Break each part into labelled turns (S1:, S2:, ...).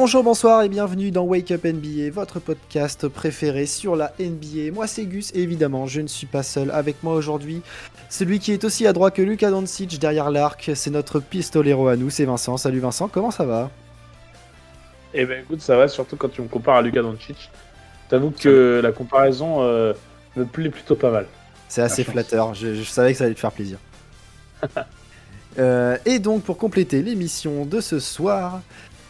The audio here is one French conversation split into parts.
S1: Bonjour, bonsoir et bienvenue dans Wake Up NBA, votre podcast préféré sur la NBA. Moi c'est Gus et évidemment je ne suis pas seul. Avec moi aujourd'hui, celui qui est aussi à droite que Luka Doncic derrière l'arc, c'est notre pistolero à nous, c'est Vincent. Salut Vincent, comment ça va?
S2: Eh ben écoute, ça va surtout quand tu me compares à Luka Doncic. T'avoue que la comparaison euh, me plaît plutôt pas mal.
S1: C'est assez flatteur, je, savais que ça allait te faire plaisir. Euh, et donc pour compléter l'émission de ce soir,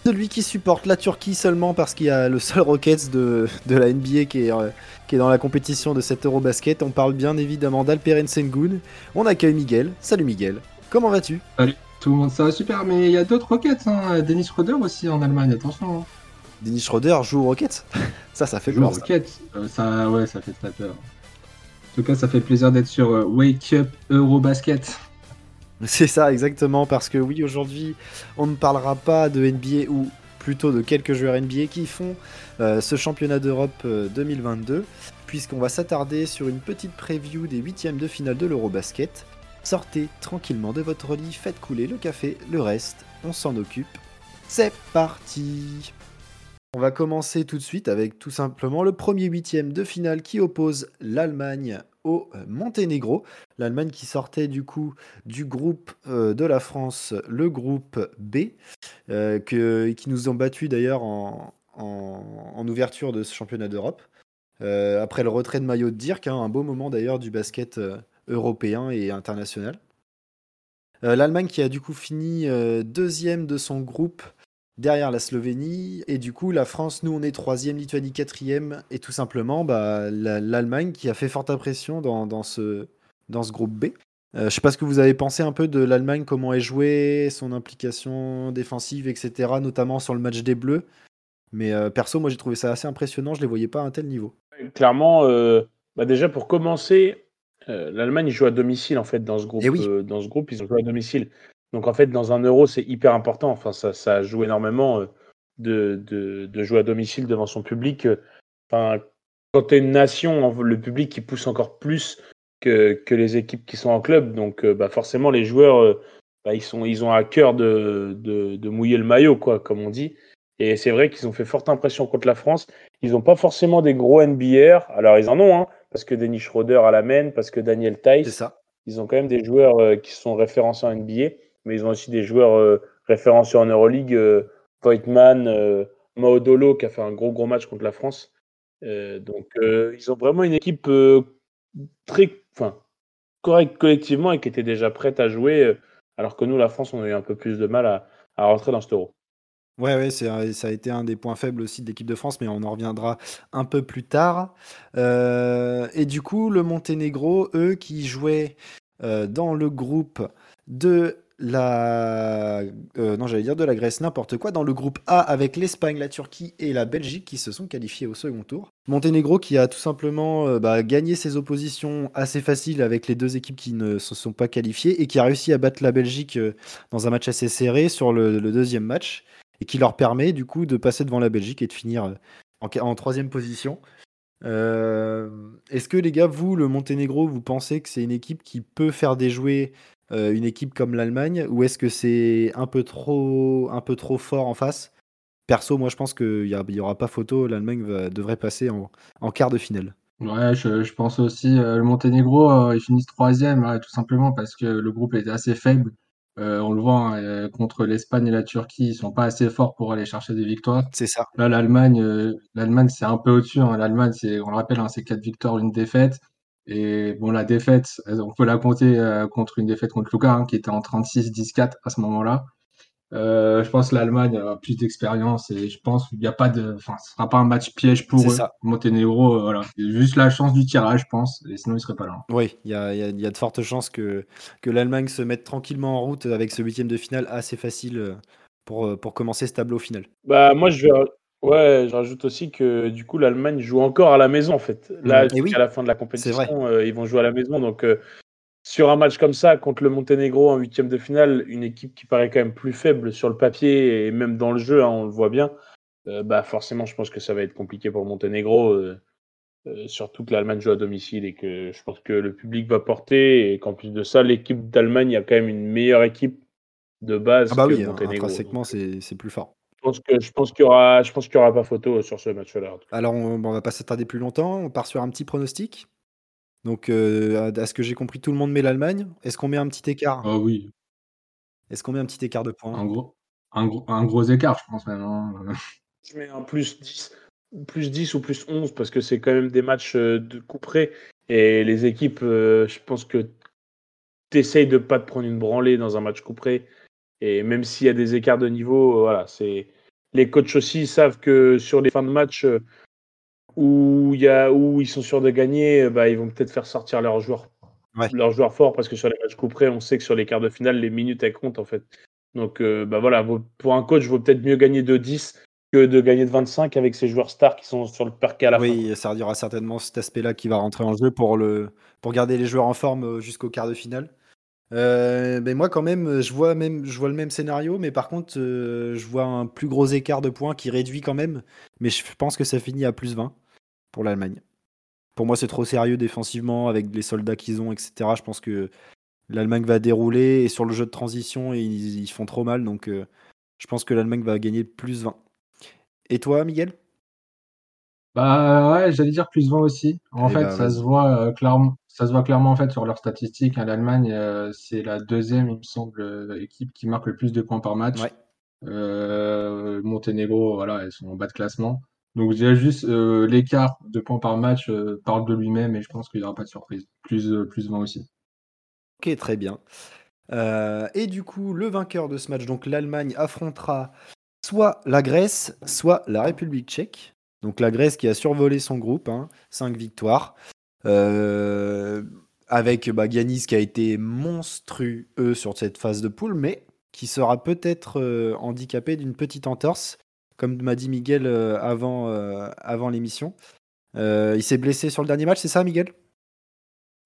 S1: celui qui supporte la Turquie seulement parce qu'il y a le seul Rockets de, la NBA qui est, euh, qui est dans la compétition de cet Eurobasket. On parle bien évidemment d'Alperen Sengun. On accueille Miguel. Salut Miguel. Comment vas-tu?
S3: Salut tout le monde, ça va super. Mais il y a d'autres Rockets. Hein. Dennis Schroeder aussi en Allemagne, attention. Hein.
S1: Dennis Schroeder joue aux Rockets? Ça, ça fait peur.
S3: Rockets, euh, ça, ouais, ça fait très peur. En tout cas, ça fait plaisir d'être sur euh, Wake Up Eurobasket.
S1: C'est ça, exactement, parce que oui, aujourd'hui, on ne parlera pas de NBA ou plutôt de quelques joueurs NBA qui font euh, ce championnat d'Europe 2022, euh, puisqu'on va s'attarder sur une petite preview des huitièmes de finale de l'Eurobasket. Sortez tranquillement de votre lit, faites couler le café, le reste, on s'en occupe. C'est parti On va commencer tout de suite avec tout simplement le premier huitième de finale qui oppose l'Allemagne euh, Monténégro. L'Allemagne qui sortait du coup du groupe euh, de la France, le groupe B, euh, qui nous ont battu d'ailleurs en, ouverture de ce championnat d'Europe. après le retrait de maillot de Dirk, hein, un beau moment d'ailleurs du basket européen et international. L'Allemagne qui a du coup fini deuxième de son groupe derrière la Slovénie. Et du coup, la France, nous, on est troisième, Lituanie quatrième. Et tout simplement, bah, l'Allemagne qui a fait forte impression dans, ce, dans ce groupe B. Euh, je sais pas ce que vous avez pensé un peu de l'Allemagne, comment est jouée, son implication défensive, etc., notamment sur le match des Bleus. Mais euh, perso, moi j'ai trouvé ça assez impressionnant, je les voyais pas à un tel niveau.
S2: Clairement, euh, bah déjà pour commencer, l'Allemagne joue à domicile en fait dans ce groupe.
S1: Eh
S2: dans ce groupe, ils ont joué à domicile. Donc en fait, dans un euro, c'est hyper important. Enfin, ça, ça joue énormément euh, de, de, jouer à domicile devant son public. Enfin, quand tu es une nation, le public qui pousse encore plus que, que les équipes qui sont en club. Donc euh, bah, forcément, les joueurs, euh, bah, ils, sont, ils ont à cœur de, de, de, mouiller le maillot, quoi, comme on dit. Et c'est vrai qu'ils ont fait forte impression contre la France. Ils n'ont pas forcément des gros NBR. Alors ils en ont, hein, parce que Denis Schroeder à la main, parce que Daniel Tice. Ils ont quand même des joueurs qui sont référencés en NBA mais ils ont aussi des joueurs euh, référencés en Euroleague, euh, Voigtman, euh, Maodolo qui a fait un gros gros match contre la France. donc ils ont vraiment une équipe très, correcte collectivement et qui était déjà prête à jouer, alors que nous, la France, on a eu un peu plus de mal à, rentrer dans ce euro.
S1: Ouais, ouais, ça a été un des points faibles aussi de l'équipe de France, mais on en reviendra un peu plus tard. et du coup, le Monténégro, eux, qui jouaient dans le groupe de la euh, non j'allais dire de la Grèce n'importe quoi dans le groupe A avec l'Espagne, la Turquie et la Belgique qui se sont qualifiés au second tour. Monténégro qui a tout simplement euh, bah, gagné ses oppositions assez faciles avec les deux équipes qui ne se sont pas qualifiées et qui a réussi à battre la Belgique euh, dans un match assez serré sur le, deuxième match et qui leur permet du coup de passer devant la Belgique et de finir en, en troisième position. Est-ce que les gars, vous, le Monténégro, vous pensez que c'est une équipe qui peut faire déjouer euh, une équipe comme l'Allemagne ou est-ce que c'est un peu trop fort en face? Perso, moi je pense qu'il n'y aura pas photo, l'Allemagne devrait passer en, quart de finale.
S3: Ouais, je, pense aussi. Euh, le Monténégro, euh, ils troisième, tout simplement parce que le groupe est assez faible. On le voit hein, contre l'Espagne et la Turquie, ils sont pas assez forts pour aller chercher des victoires.
S1: C'est ça.
S3: Là, l'Allemagne, l'Allemagne c'est un peu au-dessus. Hein. L'Allemagne, c'est, on le rappelle, hein, c'est quatre victoires, une défaite. Et bon, la défaite, on peut la compter euh, contre une défaite contre Lucas, hein, qui était en 36-14 à ce moment-là. Euh, je pense que l'Allemagne a plus d'expérience et je pense qu'il n'y a pas de, enfin, ce sera pas un match piège pour eux. Ça. Monténégro, euh, voilà, juste la chance du tirage, je pense, et sinon ils seraient pas là.
S1: Oui, il y a, y a, de fortes chances que, que l'Allemagne se mette tranquillement en route avec ce huitième de finale assez facile pour, pour commencer ce tableau final.
S2: Bah moi je vais, Ouais, je rajoute aussi que du coup l'Allemagne joue encore à la maison en fait. Là, mmh. jusqu'à la fin de la compétition, euh, ils vont jouer à la maison. Donc euh, sur un match comme ça contre le Monténégro en huitième de finale, une équipe qui paraît quand même plus faible sur le papier et même dans le jeu, hein, on le voit bien. Euh, bah forcément, je pense que ça va être compliqué pour le Monténégro, surtout que l'Allemagne joue à domicile et que je pense que le public va porter et qu'en plus de ça, l'équipe d'Allemagne a quand même une meilleure équipe de base
S1: ah bah que oui, Monténégro. Intrinsèquement, c'est plus fort.
S2: pense que je pense qu'il y aura je pense qu'il y aura pas photo sur ce match-là.
S1: Alors on, on va pas s'attarder plus longtemps, on part sur un petit pronostic. Donc euh, à ce que j'ai compris, tout le monde met l'Allemagne. Est-ce qu'on met un petit écart?
S3: Ah oui,
S1: Est-ce qu'on met un petit écart de
S3: un
S1: points
S3: gros, un gros, un gros écart, je pense maintenant.
S2: Je mets un plus 10, plus 10 ou plus 11 parce que c'est quand même des matchs euh, de coup près. Et les équipes, euh, je pense que tu essayes de pas te prendre une branlée dans un match coup près. Et même s'il y a des écarts de niveau, euh, voilà, c'est les coachs aussi savent que sur les fins de match euh, où il y a où ils sont sûrs de gagner, euh, bah, ils vont peut-être faire sortir leurs joueurs
S1: Ouais.
S2: leurs joueurs forts parce que sur les matchs coup près, on sait que sur les quarts de finale, les minutes elles comptent en fait. Donc euh, bah voilà, pour un coach, vaut peut-être mieux gagner de 10 que de gagner de 25 avec ses joueurs stars qui sont sur le parquet à la fin.
S1: Oui, ça il aura certainement cet aspect-là qui va rentrer en jeu pour, le, pour garder les joueurs en forme euh, jusqu'au quart de finale. Euh, mais moi, quand même, je vois, même, je vois le même scénario, mais par contre, euh, je vois un plus gros écart de points qui réduit quand même. Mais je pense que ça finit à plus 20 pour l'Allemagne. Pour moi, c'est trop sérieux défensivement avec les soldats qu'ils ont, etc. Je pense que l'Allemagne va dérouler et sur le jeu de transition, ils, ils font trop mal. Donc, euh, je pense que l'Allemagne va gagner plus 20. Et toi, Miguel?
S3: Bah ouais, j'allais dire plus 20 aussi. En
S1: Eh
S3: fait,
S1: bah,
S3: ça se voit euh, clairement, ça se voit clairement en fait sur leurs statistiques. hein. L'Allemagne, euh, c'est la deuxième, il me semble, équipe qui marque le plus de points par match.
S1: Ouais.
S3: Monténégro, voilà, ils sont en bas de classement. Donc déjà juste euh, l'écart de points par match euh, parle de lui-même et je pense qu'il n'y aura pas de surprise. Plus, euh, plus 20 aussi.
S1: Ok, très bien. Et du coup, le vainqueur de ce match, donc l'Allemagne, affrontera soit la Grèce, soit la République tchèque. Donc la Grèce qui a survolé son groupe, 5 victoires. Euh, avec bah, Giannis qui a été monstrueux sur cette phase de poule, mais qui sera peut-être handicapé d'une petite entorse, comme m'a dit Miguel euh, avant, euh, avant l'émission. Euh, il s'est blessé sur le dernier match, c'est ça, Miguel?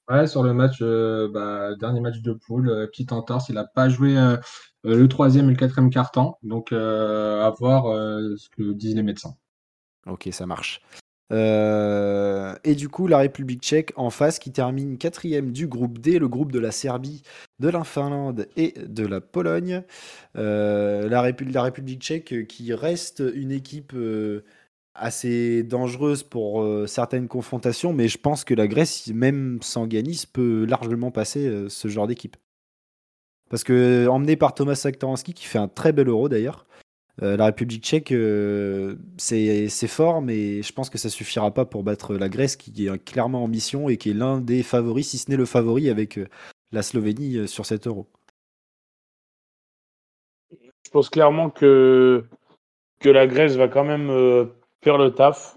S3: Ouais, sur le match, euh, bah, dernier match de poule, euh, petite entorse, il n'a pas joué euh, le troisième et le quatrième quart-temps. Donc euh, à voir euh, ce que disent les médecins.
S1: Ok, ça marche. Euh, et du coup, la République tchèque en face qui termine quatrième du groupe D, le groupe de la Serbie, de la Finlande et de la Pologne. Euh, la, Répu- la République tchèque qui reste une équipe euh, assez dangereuse pour certaines confrontations, mais je pense que la Grèce, même sans Giannis, peut largement passer ce genre d'équipe. Parce que emmené par Thomas Saktaranski, qui fait un très bel euro d'ailleurs, euh, la République tchèque, euh, c'est fort, mais je pense que ça suffira pas pour battre la Grèce, qui est clairement en mission et qui est l'un des favoris, si ce n'est le favori, avec euh, la Slovénie euh, sur cet euro.
S2: Je pense clairement que, que la Grèce va quand même euh, faire le taf.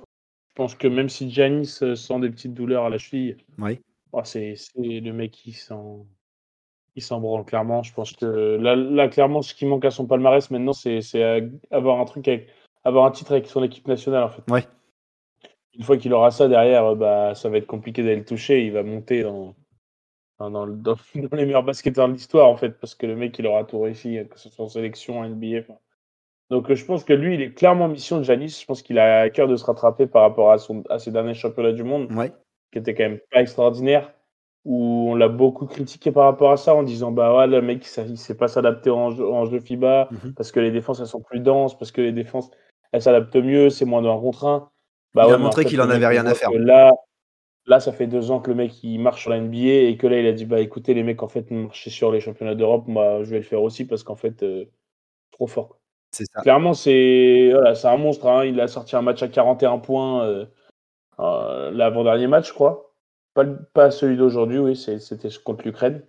S2: Je pense que même si euh, sent des petites douleurs à la cheville,
S1: Oui.
S2: oh, c'est le mec qui s'en il s'en branle clairement. Je pense que là, là, clairement, ce qui manque à son palmarès maintenant, c'est c'est, avoir un truc avec avoir un titre avec son équipe nationale en fait.
S1: Ouais.
S2: Une fois qu'il aura ça derrière, euh, bah ça va être compliqué d'aller le toucher. Il va monter dans dans, dans, le- dans- dans les meilleurs basketteurs de l'histoire en fait, parce que le mec il aura tout réussi, que ce soit en sélection, en NBA. Donc euh, je pense que lui, il est clairement en mission de Janis. Je pense qu'il a à cœur de se rattraper par rapport à, son, à ses derniers championnats du monde,
S1: Ouais.
S2: qui étaient quand même pas extraordinaires, où on l'a beaucoup critiqué par rapport à ça, en disant bah ouais, le mec il il sait pas s'adapter en jeu, en jeu FIBA,
S1: Mhm.
S2: parce que les défenses elles sont plus denses, parce que les défenses elles s'adaptent mieux, c'est moins de 1 contre 1. Bah
S1: Il a
S2: ouais,
S1: montré qu'il en avait rien à faire.
S2: Là, là, ça fait deux ans que le mec il marche sur la NBA et que là il a dit bah écoutez les mecs en fait marcher sur les championnats d'Europe, moi je vais le faire aussi parce qu'en fait euh, trop fort.
S1: C'est ça.
S2: Clairement c'est voilà, c'est un monstre. hein. Il a sorti un match à 41 points euh, euh, l'avant-dernier match, je crois. Pas, celui d'aujourd'hui, oui, c'était contre l'Ukraine.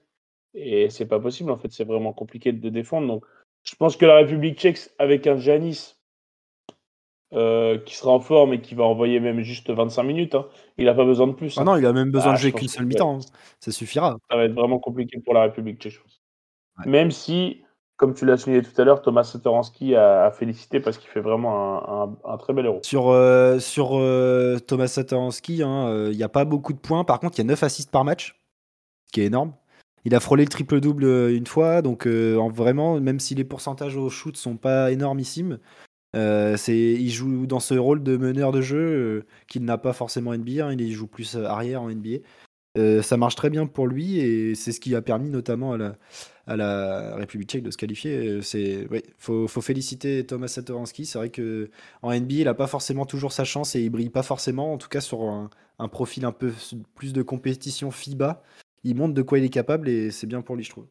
S2: Et c'est pas possible en fait, c'est vraiment compliqué de défendre. Donc je pense que la République tchèque avec un Giannis euh, qui sera en forme et qui va envoyer même juste 25 minutes, hein, il n'a pas besoin de plus.
S1: Ah non, il a même besoin
S2: Ah,
S1: de
S2: je
S1: jouer qu'une seule mi-temps. Ça suffira.
S2: ça va être vraiment compliqué pour la République tchèque, je pense.
S1: Ouais.
S2: Même si, comme tu l'as souligné tout à l'heure, Thomas Satoransky a, félicité parce qu'il fait vraiment un, très bel héros.
S1: Sur, euh, euh, Thomas Satoransky, hein, euh, il n'y a pas beaucoup de points. Par contre, il y a 9 assists par match, ce qui est énorme. Il a frôlé le triple-double une fois, donc en vraiment, même si les pourcentages au shoot sont pas énormissimes, il joue dans ce rôle de meneur de jeu qu'il n'a pas forcément en NBA. hein, il joue plus arrière en NBA. Euh, ça marche très bien pour lui et c'est ce qui a permis notamment à la, République tchèque de se qualifier. C'est ouais, faut, féliciter Thomas Satoransky. C'est vrai que en NBA, il a pas forcément toujours sa chance et il brille pas forcément, en tout cas sur un, un profil un peu plus de compétition FIBA. Il montre de quoi il est capable et c'est bien pour lui, je trouve.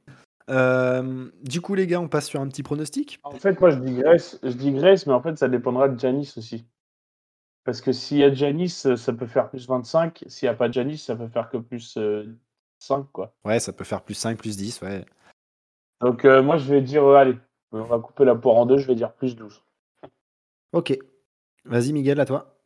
S1: Euh, du coup, les gars, on passe sur un petit pronostic.
S2: En fait, moi, je digresse, je digresse, mais en fait, ça dépendra de Janis aussi. Parce que s'il y a Janis, ça peut faire plus 25. S'il n'y a pas Janis, ça peut faire que plus 5, quoi.
S1: Ouais, ça peut faire plus 5, plus 10, ouais.
S2: Donc, euh, moi, je vais dire, euh, allez, on va couper la poire en deux, je vais dire plus 12.
S1: Ok. Vas-y, Miguel, à toi.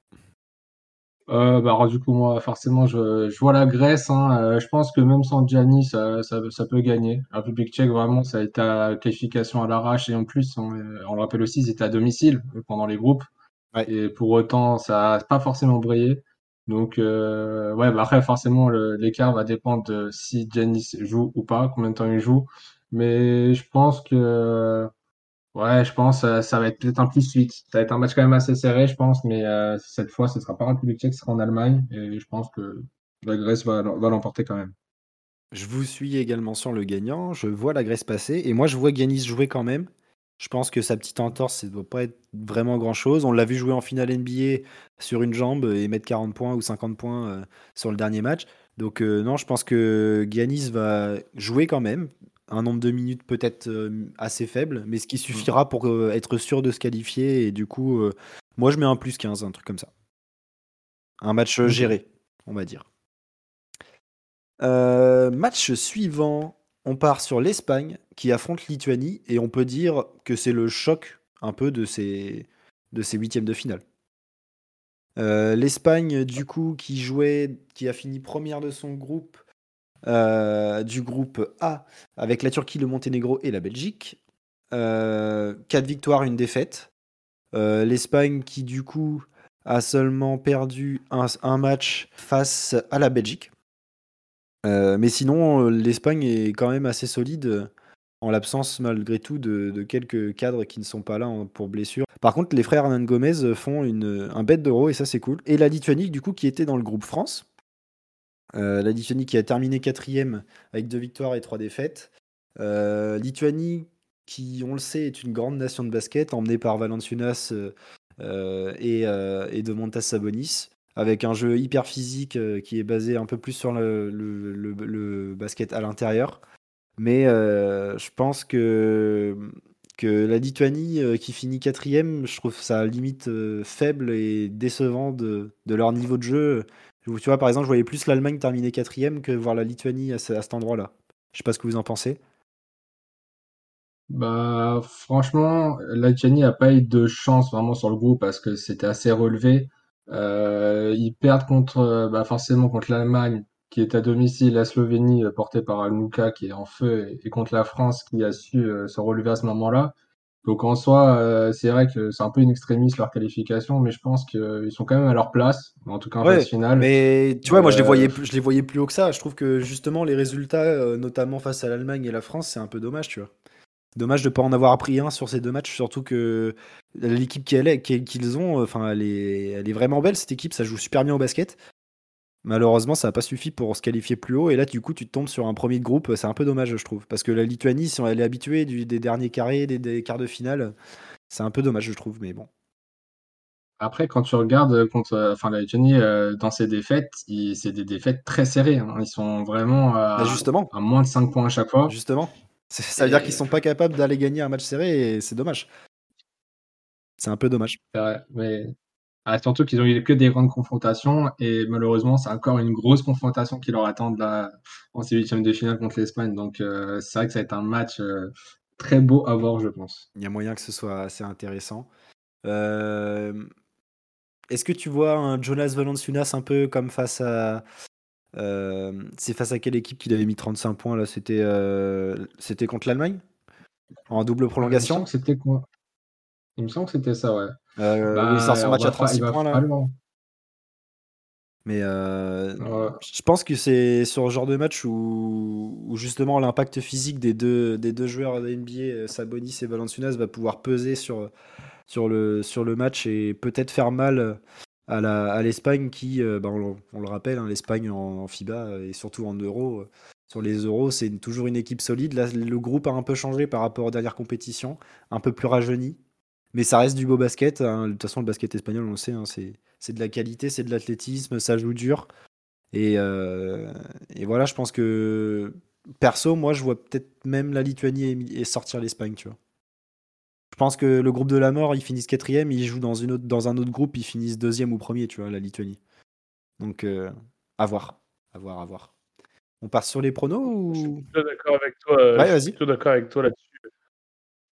S3: Euh, bah, alors, du coup, moi, forcément, je, je vois la Grèce. Hein, euh, je pense que même sans Gianni, ça, ça, ça peut gagner. La République tchèque, vraiment, ça a été à qualification à l'arrache. Et en plus, on, on le rappelle aussi, ils étaient à domicile pendant les groupes.
S1: Ouais.
S3: Et pour autant, ça n'a pas forcément brillé. Donc, euh, ouais, bah après, forcément, l'écart va dépendre de si Giannis joue ou pas, combien de temps il joue. Mais je pense que, ouais, je pense que ça va être peut-être un plus 8. Ça va être un match quand même assez serré, je pense. Mais euh, cette fois, ce sera pas en République tchèque, ce sera en Allemagne. Et je pense que la Grèce va, va l'emporter quand même.
S1: Je vous suis également sur le gagnant. Je vois la Grèce passer. Et moi, je vois Giannis jouer quand même. Je pense que sa petite entorse, ça ne doit pas être vraiment grand-chose. On l'a vu jouer en finale NBA sur une jambe et mettre 40 points ou 50 points euh, sur le dernier match. Donc euh, non, je pense que Giannis va jouer quand même. Un nombre de minutes peut-être euh, assez faible, mais ce qui suffira pour être sûr de se qualifier. Et du coup, moi, je mets un plus 15, un truc comme ça. Un match géré, on va dire. Match suivant, on part sur l'Espagne qui affronte Lituanie et on peut dire que c'est le choc un peu de ces, huitièmes de finale. Euh, L'Espagne, du coup, qui jouait, qui a fini première de son groupe, euh, du groupe A, avec la Turquie, le Monténégro et la Belgique. Euh, quatre victoires, une défaite. L'Espagne qui, du coup, a seulement perdu un match face à la Belgique. Euh, mais sinon, euh, l'Espagne est quand même assez solide euh, en l'absence, malgré tout, de, quelques cadres qui ne sont pas là en- pour blessure. Par contre, les frères Hernan Gomez font un bête d'euro et ça, c'est cool. Et la Lituanie, du coup, qui était dans le groupe France. La Lituanie qui a terminé quatrième avec deux victoires et trois défaites. Lituanie, qui, on le sait, est une grande nation de basket, emmenée par Valanciunas et, et de Montas Sabonis avec un jeu hyper physique euh, qui est basé un peu plus sur le, basket à l'intérieur. Mais euh, je pense que, la Lituanie euh, qui finit quatrième, je trouve ça limite faible et décevant de, leur niveau de jeu. Tu vois, par exemple, je voyais plus l'Allemagne terminer quatrième que voir la Lituanie à, ce- à cet endroit-là. Je sais pas ce que vous en pensez.
S3: Bah, franchement, la Lituanie n'a pas eu de chance vraiment sur le groupe parce que c'était assez relevé. Euh, ils perdent contre, euh, bah, forcément contre l'Allemagne qui est à domicile, la Slovénie euh, portée par Almuka qui est en feu et, et contre la France qui a su se relever à ce moment-là. Donc en soi, euh, c'est vrai que c'est un peu une extrémiste leur qualification, mais je pense qu'ils sont quand même à leur place, en tout cas en
S1: Ouais,
S3: phase finale.
S1: mais tu vois, moi je les voyais, plus- je les voyais plus haut que ça. Je trouve que justement les résultats, notamment face à l'Allemagne et la France, c'est un peu dommage, tu vois. Dommage de ne pas en avoir appris un sur ces deux matchs, surtout que l'équipe qu'ils ont, euh, enfin, elle est, elle est vraiment belle cette équipe, ça joue super bien au basket. Malheureusement, ça n'a pas suffi pour se qualifier plus haut, et là, du coup, tu te tombes sur un premier de groupe, c'est un peu dommage, je trouve, parce que la Lituanie, si elle est habituée du- des derniers carrés, des, des quarts de finale, c'est un peu dommage, je trouve, mais bon.
S3: Après, quand tu regardes contre, euh, enfin, la euh, dans ses défaites, c'est des défaites très serrées. hein. Ils sont vraiment
S1: Bah,
S3: à,
S1: justement,
S3: à moins de 5 points à chaque fois.
S1: justement, ça veut dire qu'ils sont pas capables d'aller gagner un match serré, et c'est dommage. C'est un peu dommage.
S3: C'est vrai, mais ah, surtout qu'ils ont eu que des grandes confrontations et malheureusement, c'est encore une grosse confrontation qui leur attend la, en ces huitièmes de finale contre l'Espagne. Donc, euh, c'est vrai que ça va être un match euh, très beau à voir, je pense.
S1: Il y a moyen que ce soit assez intéressant. Euh, Est-ce que tu vois un Jonas Valanciunas un peu comme face à. Euh, c'est face à quelle équipe qu'il avait mis 35 points là C'était euh, c'était contre l'Allemagne? En double
S3: Il
S1: prolongation?
S3: c'était quoi? Il me semble que c'était ça, ouais.
S1: Euh,
S3: Bah,
S1: Oui, c'est son
S3: on
S1: match à
S3: pas-
S1: 36
S3: il va
S1: points là. Mais euh,
S3: Ouais.
S1: je pense que c'est sur le genre de match où, où justement l'impact physique des deux, des deux joueurs de NBA, Sabonis et Valanciunas, va pouvoir peser sur, sur, le, sur le match et peut-être faire mal à l'Espagne qui, bah, on, le rappelle, hein, l'Espagne en, FIBA et surtout en Euro, sur les Euros, c'est toujours une équipe solide. Là, le groupe a un peu changé par rapport aux dernières compétitions, un peu plus rajeuni. Mais ça reste du beau basket. Hein. De toute façon, le basket espagnol, on le sait, hein, c'est de la qualité, c'est de l'athlétisme, ça joue dur. Et, et, voilà, je pense que perso, moi, je vois peut-être même la Lituanie sortir l'Espagne, tu vois. Je pense que le groupe de la mort, ils finissent quatrième, ils jouent dans, une autre, dans un autre groupe, ils finissent deuxième ou premier, tu vois, la Lituanie. Donc, à voir, à voir, à voir. On part sur les pronos ou... Je suis
S2: plutôt d'accord avec toi. Euh, ouais, vas-y. d'accord avec toi là-dessus.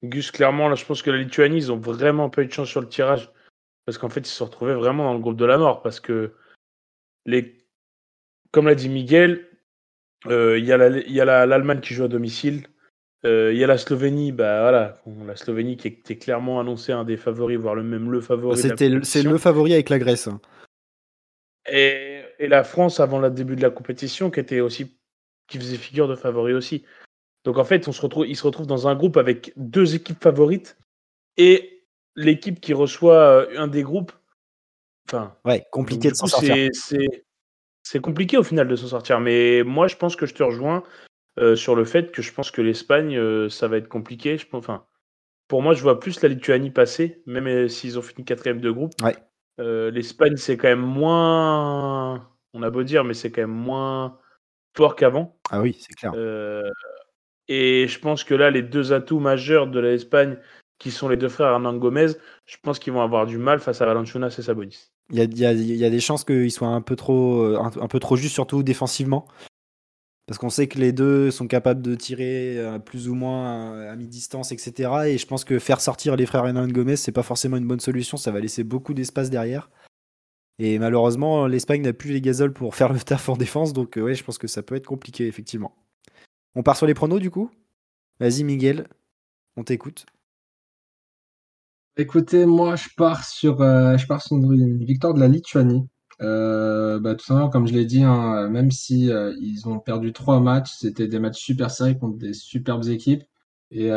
S2: Gus, clairement, là, je pense que la Lituanie, ils ont vraiment pas eu de chance sur le tirage. Parce qu'en fait, ils se sont retrouvés vraiment dans le groupe de la mort. Parce que, les... comme l'a dit Miguel, euh, il y a l'Allemagne qui joue à domicile. Euh, il y a la Slovénie, bah voilà, la Slovénie qui était clairement annoncée un des favoris, voire le même le favori.
S1: c'est le favori avec la Grèce. Hein.
S2: Et, et, la France avant le début de la compétition qui était aussi qui faisait figure de favori aussi. Donc en fait, on se retrouve, ils se retrouvent dans un groupe avec deux équipes favorites et l'équipe qui reçoit euh, un des groupes. Enfin,
S1: ouais, compliqué de s'en sortir.
S2: C'est compliqué au final de s'en sortir, mais moi je pense que je te rejoins euh, sur le fait que je pense que l'Espagne, euh, ça va être compliqué. Je, enfin, pour moi, je vois plus la Lituanie passer, même s'ils ont fini quatrième de groupe.
S1: Ouais.
S2: L'Espagne, c'est quand même moins. On a beau dire, mais c'est quand même moins fort qu'avant.
S1: Ah oui, c'est clair.
S2: Euh, et je pense que là, les deux atouts majeurs de l'Espagne, qui sont les deux frères Hernan Gomez, je pense qu'ils vont avoir du mal face à Valanciunas et Sabonis.
S1: Il y a, y a, des chances qu'ils soient un peu trop, euh, un, peu trop justes, surtout défensivement. Parce qu'on sait que les deux sont capables de tirer euh, plus ou moins à, mi-distance, etc. Et je pense que faire sortir les frères Hernan Gomez, c'est pas forcément une bonne solution. Ça va laisser beaucoup d'espace derrière. Et malheureusement, l'Espagne n'a plus les gazoles pour faire le taf en défense, donc euh, ouais, je pense que ça peut être compliqué, effectivement. On part sur les pronos du coup? Vas-y Miguel, on t'écoute.
S3: Écoutez, moi je pars sur, euh, je pars sur une, victoire de la Lituanie. Euh, bah, tout simplement, comme je l'ai dit, hein, même si ils ont perdu trois matchs, c'était des matchs super serrés contre des superbes équipes. Et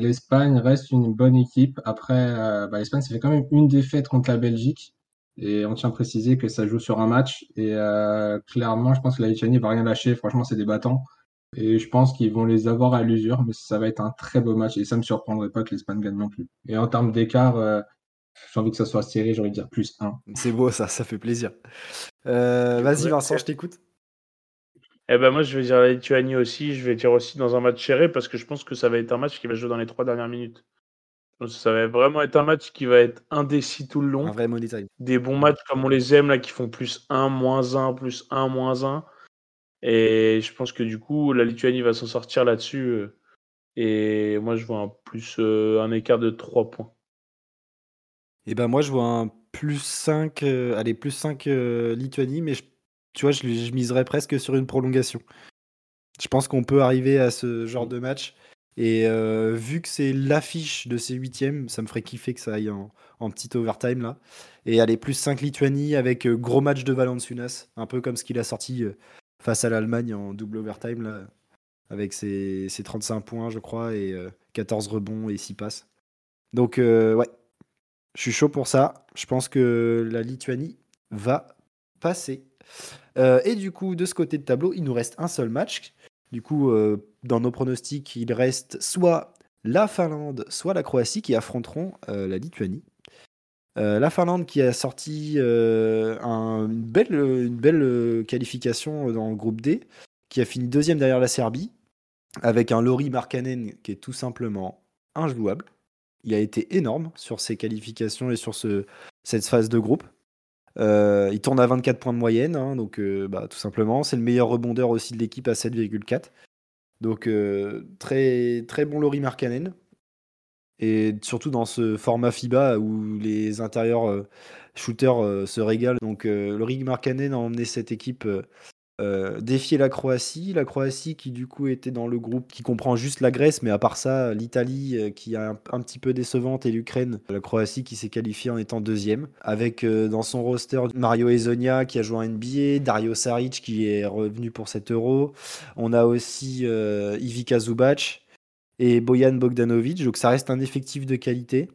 S3: l'Espagne reste une bonne équipe. Après, bah, l'Espagne, ça fait quand même une défaite contre la Belgique. Et on tient à préciser que ça joue sur un match. Et euh, clairement, je pense que la Lituanie va rien lâcher. Franchement, c'est des battants. Et je pense qu'ils vont les avoir à l'usure, mais ça va être un très beau match. Et ça ne me surprendrait pas que l'Espagne gagne non plus. Et en termes d'écart, euh, j'ai envie que ça soit serré, j'ai envie de dire plus 1.
S1: C'est beau ça, ça fait plaisir. Euh, vas-y Vincent, je t'écoute.
S2: Eh ben moi je vais dire la Lituanie aussi, je vais dire aussi dans un match serré parce que je pense que ça va être un match qui va jouer dans les trois dernières minutes. Ça va vraiment être un match qui va être indécis tout le long.
S1: Un vrai
S2: Des bons matchs comme on les aime, là, qui font plus 1, moins 1, plus 1, moins 1. Et je pense que du coup, la Lituanie va s'en sortir là-dessus. Euh, et moi, je vois un plus euh, un écart de 3 points.
S1: Et ben moi, je vois un plus 5, euh, allez, plus 5 Lituanie, mais tu vois, je, je miserais presque sur une prolongation. Je pense qu'on peut arriver à ce genre de match et euh, vu que c'est l'affiche de ces huitièmes, ça me ferait kiffer que ça aille en, petit overtime là. Et aller plus 5 Lituanie avec euh, gros match de Valanciunas, un peu comme ce qu'il a sorti euh, face à l'Allemagne en double overtime là, avec ses, 35 points je crois et 14 rebonds et 6 passes. Donc ouais, je suis chaud pour ça. Je pense que la Lituanie va passer. et du coup, de ce côté de tableau, il nous reste un seul match du coup, euh, dans nos pronostics, il reste soit la Finlande, soit la Croatie qui affronteront euh, la Lituanie. Euh, la Finlande qui a sorti une belle, une belle qualification dans le groupe D, qui a fini deuxième derrière la Serbie, avec un Lori Markkanen qui est tout simplement injouable. Il a été énorme sur ses qualifications et sur ce, cette phase de groupe. Euh, il tourne à 24 points de moyenne, hein, donc euh, bah, tout simplement. C'est le meilleur rebondeur aussi de l'équipe à 7,4. Donc euh, très, très bon Laurie Markkanen. Et surtout dans ce format FIBA où les intérieurs shooters se régalent. Donc Laurie Markkanen a emmené cette équipe euh, défier la Croatie. La Croatie qui du coup était dans le groupe qui comprend juste la Grèce, mais à part ça, l'Italie euh, qui est un, petit peu décevante et l'Ukraine. La Croatie qui s'est qualifiée en étant deuxième. Avec euh, dans son roster Mario Ezonia qui a joué en NBA, Dario Saric qui est revenu pour 7 euros. On a aussi Ivica Zubac et Bojan Bogdanovic. Donc ça reste un effectif de qualité.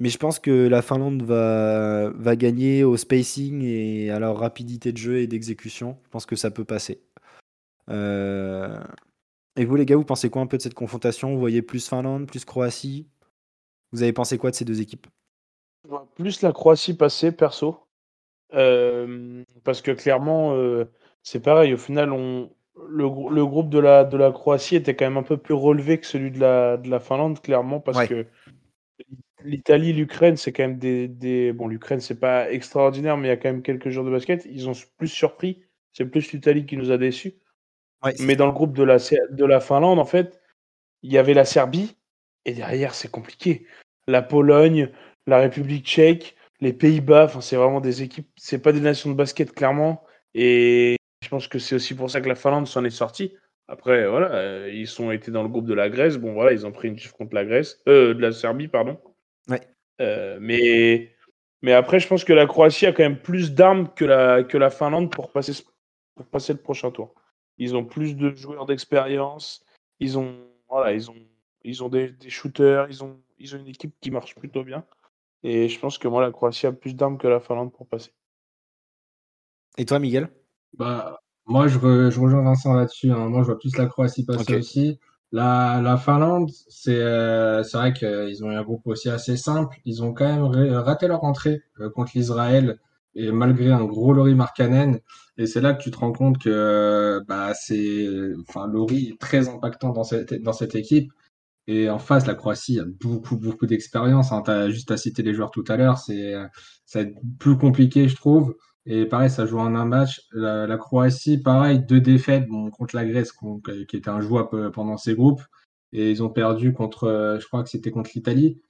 S1: Mais je pense que la Finlande va, va gagner au spacing et à leur rapidité de jeu et d'exécution. Je pense que ça peut passer. Euh, Et vous, les gars, vous pensez quoi un peu de cette confrontation? Vous voyez plus Finlande, plus Croatie? Vous avez pensé quoi de ces deux équipes?
S2: Vois plus la Croatie passer, perso. Euh, parce que clairement, euh, c'est pareil. Au final, on, le, grou- le groupe de la, de la Croatie était quand même un peu plus relevé que celui de la, de la Finlande, clairement, parce
S1: Ouais.
S2: que l'Italie, l'Ukraine, c'est quand même des, des... Bon, l'Ukraine, c'est pas extraordinaire, mais il y a quand même quelques jours de basket. Ils ont plus surpris. C'est plus l'Italie qui nous a déçus.
S1: Ouais,
S2: Mais dans le groupe de la, de la Finlande, en fait, il y avait la Serbie, et derrière, c'est compliqué. La Pologne, la République tchèque, les Pays-Bas, enfin, c'est vraiment des équipes, c'est pas des nations de basket, clairement. Et je pense que c'est aussi pour ça que la Finlande s'en est sortie. Après, voilà, euh, ils sont été dans le groupe de la Grèce. Bon, voilà, ils ont pris une chiffre contre la Grèce, euh, de la Serbie, pardon.
S1: Ouais.
S2: Euh, mais, mais après, je pense que la Croatie a quand même plus d'armes que la, que la Finlande pour passer, pour passer le prochain tour. Ils ont plus de joueurs d'expérience. Ils ont, voilà, ils ont, ils ont des, des shooters. Ils ont, ils ont une équipe qui marche plutôt bien. Et je pense que moi, la Croatie a plus d'armes que la Finlande pour passer.
S1: Et toi, Miguel?
S3: Bah, moi, je, re- je rejoins Vincent là-dessus. hein. Moi, je vois plus la Croatie passer aussi. La, la Finlande, c'est euh, c'est vrai qu'ils ont eu un groupe aussi assez simple. Ils ont quand même ra- raté leur entrée euh, contre l'Israël, et malgré un gros Laurie Markkanen. Et c'est là que tu te rends compte que euh, bah, c'est, enfin, Laurie est très impactant dans cette, dans cette équipe. Et en face, la Croatie a beaucoup, beaucoup d'expérience. Hein. Juste à citer les joueurs tout à l'heure. C'est, euh, ça va être plus compliqué, je trouve. Et pareil, ça joue en un match. La, la Croatie, pareil, deux défaites bon, contre la Grèce, qui était injouable pendant ces groupes. Et ils ont perdu contre, euh, je crois que c'était contre l'Italie.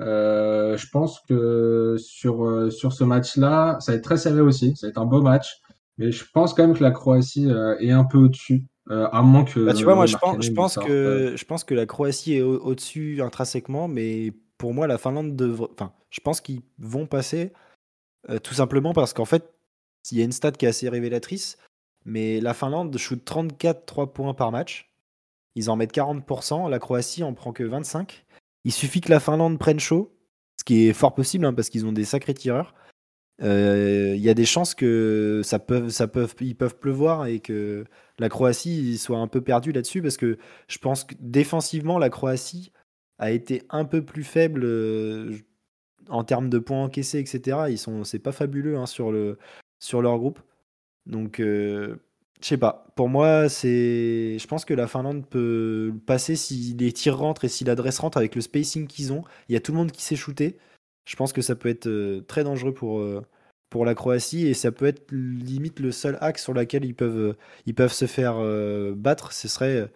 S3: Euh, je pense que sur, euh, sur ce match-là, ça va être très serré aussi. Ça va être un beau match. Mais je pense quand même que la Croatie euh, est un peu au-dessus. Euh, à moins que
S1: Bah, tu vois, moi, je pense, je
S3: euh,
S1: que, je pense que la Croatie est au- au-dessus intrinsèquement, mais pour moi, la Finlande devrait. Enfin, je pense qu'ils vont passer euh, tout simplement parce qu'en fait, il y a une stat qui est assez révélatrice, mais la Finlande shoot 34 3 points par match. Ils en mettent 40%, la Croatie en prend que 25. Il suffit que la Finlande prenne chaud, ce qui est fort possible hein, parce qu'ils ont des sacrés tireurs. Euh, Il y a des chances que ça peut, peuvent pleuvoir et que la Croatie soit un peu perdue là-dessus parce que je pense que défensivement, la Croatie a été un peu plus faible euh, en termes de points encaissés, etc. Ils sont, c'est pas fabuleux hein, sur, le, sur leur groupe. Donc, euh, je sais pas. Pour moi, c'est, je pense que la Finlande peut passer si les tirs rentrent et si l'adresse rentre avec le spacing qu'ils ont. Il y a tout le monde qui s'est shooté. Je pense que ça peut être euh, très dangereux pour, euh, pour la Croatie et ça peut être limite le seul axe sur lequel ils peuvent, euh, ils peuvent se faire battre. Ce serait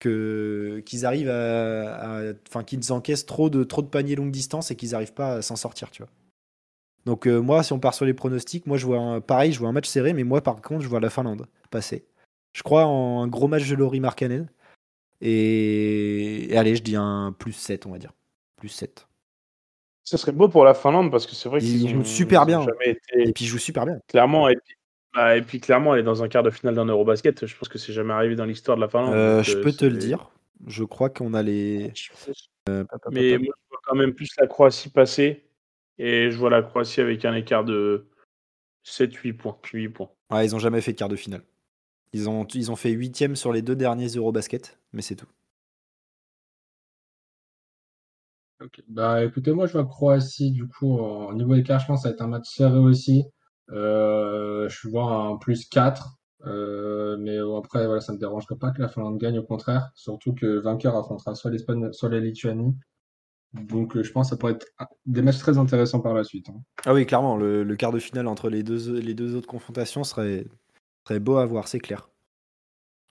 S1: que qu'ils arrivent à- enfin qu'ils encaissent trop de trop de paniers longue distance et qu'ils n'arrivent pas à s'en sortir, tu vois. Donc euh, moi, si on part sur les pronostics, moi je vois un, pareil, je vois un match serré, mais moi par contre, je vois la Finlande passer. Je crois en un gros match de Laurie Markkanen. Et... et allez, je dis un plus 7, on va dire. Plus 7.
S2: Ce serait beau pour la Finlande parce que c'est vrai
S1: Ils
S2: qu'ils
S1: jouent super
S2: ils
S1: bien.
S2: été
S1: Et puis ils jouent super bien.
S2: clairement et puis, bah, et puis clairement elle est dans un quart de finale d'un Eurobasket. Je pense que c'est jamais arrivé dans l'histoire de la Finlande.
S1: Euh, je
S2: euh,
S1: peux te le dire. Je crois qu'on a les. Euh, pop,
S2: Mais moi, je vois quand même plus la Croatie passer. Et je vois la Croatie avec un écart de 7-8 points. 8 points.
S1: Ouais, ils ont jamais fait de quart de finale. Ils ont, ils ont fait huitième sur les deux derniers Eurobasket, mais c'est tout.
S3: Ok. Bah écoutez, moi je vois Croatie, du coup, au niveau écart, je pense que ça va être un match serré aussi. Euh, je vois un plus 4. Euh, mais bon, après, voilà, ça ne me dérangerait pas que la Finlande gagne, au contraire. Surtout que le vainqueur affrontera soit l'Espagne, soit la Lituanie. Donc euh, je pense que ça pourrait être des matchs très intéressants par la suite. hein.
S1: Ah oui, clairement, le, le quart de finale entre les deux, les deux autres confrontations serait, serait beau à voir, c'est clair.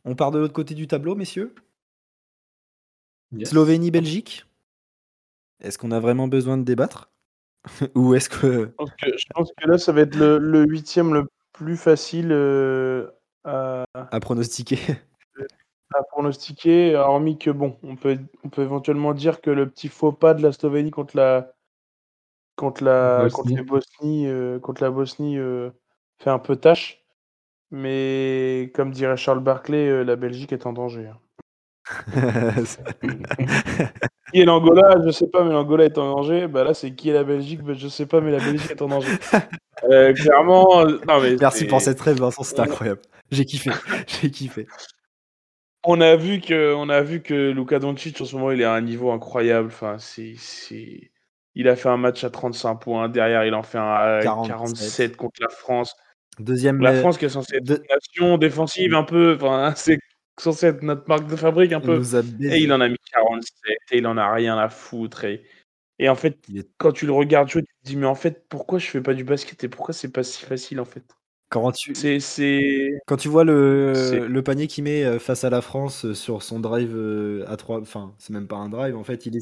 S1: On part de l'autre côté du tableau, messieurs
S3: Yes.
S1: Slovénie-Belgique Est-ce qu'on a vraiment besoin de débattre? Ou est-ce que.
S2: Je pense, que, je pense que là, ça va être le, le huitième le plus facile euh, à,
S1: à pronostiquer
S2: à pronostiquer, hormis que bon, on peut, on peut éventuellement dire que le petit faux pas de la Slovénie contre la contre la
S3: Bosnie.
S2: contre les Bosnie euh, contre la Bosnie euh, fait un peu tâche. Mais comme dirait Charles Barclay, euh, la Belgique est en danger. hein. qui est l'Angola? Je sais pas, mais l'Angola est en danger. Bah là, c'est qui est la Belgique? Bah, Je sais pas, mais la Belgique est en danger. Clairement, non mais.
S1: Merci pour cette rêve, Vincent, c'était incroyable. J'ai kiffé, j'ai kiffé.
S2: On a vu que, on a vu que Luka Doncic en ce moment, il est à un niveau incroyable. Enfin, c'est, c'est, il a fait un match à 35 points. Derrière, il en fait un à 47, contre la France.
S1: Deuxième.
S2: La France qui est censée être une nation défensive un peu. Enfin, c'est censé être notre marque de fabrique un peu. Et il en a mis 47 et il en a rien à foutre. Et, et en fait, quand tu le regardes jouer, tu te dis, mais en fait, pourquoi je fais pas du basket et pourquoi c'est pas si facile en fait?
S1: Quand tu, quand tu vois le, le panier qu'il met euh, face à la France euh, sur son drive euh, à 3, enfin, c'est même pas un drive, en fait, il, est,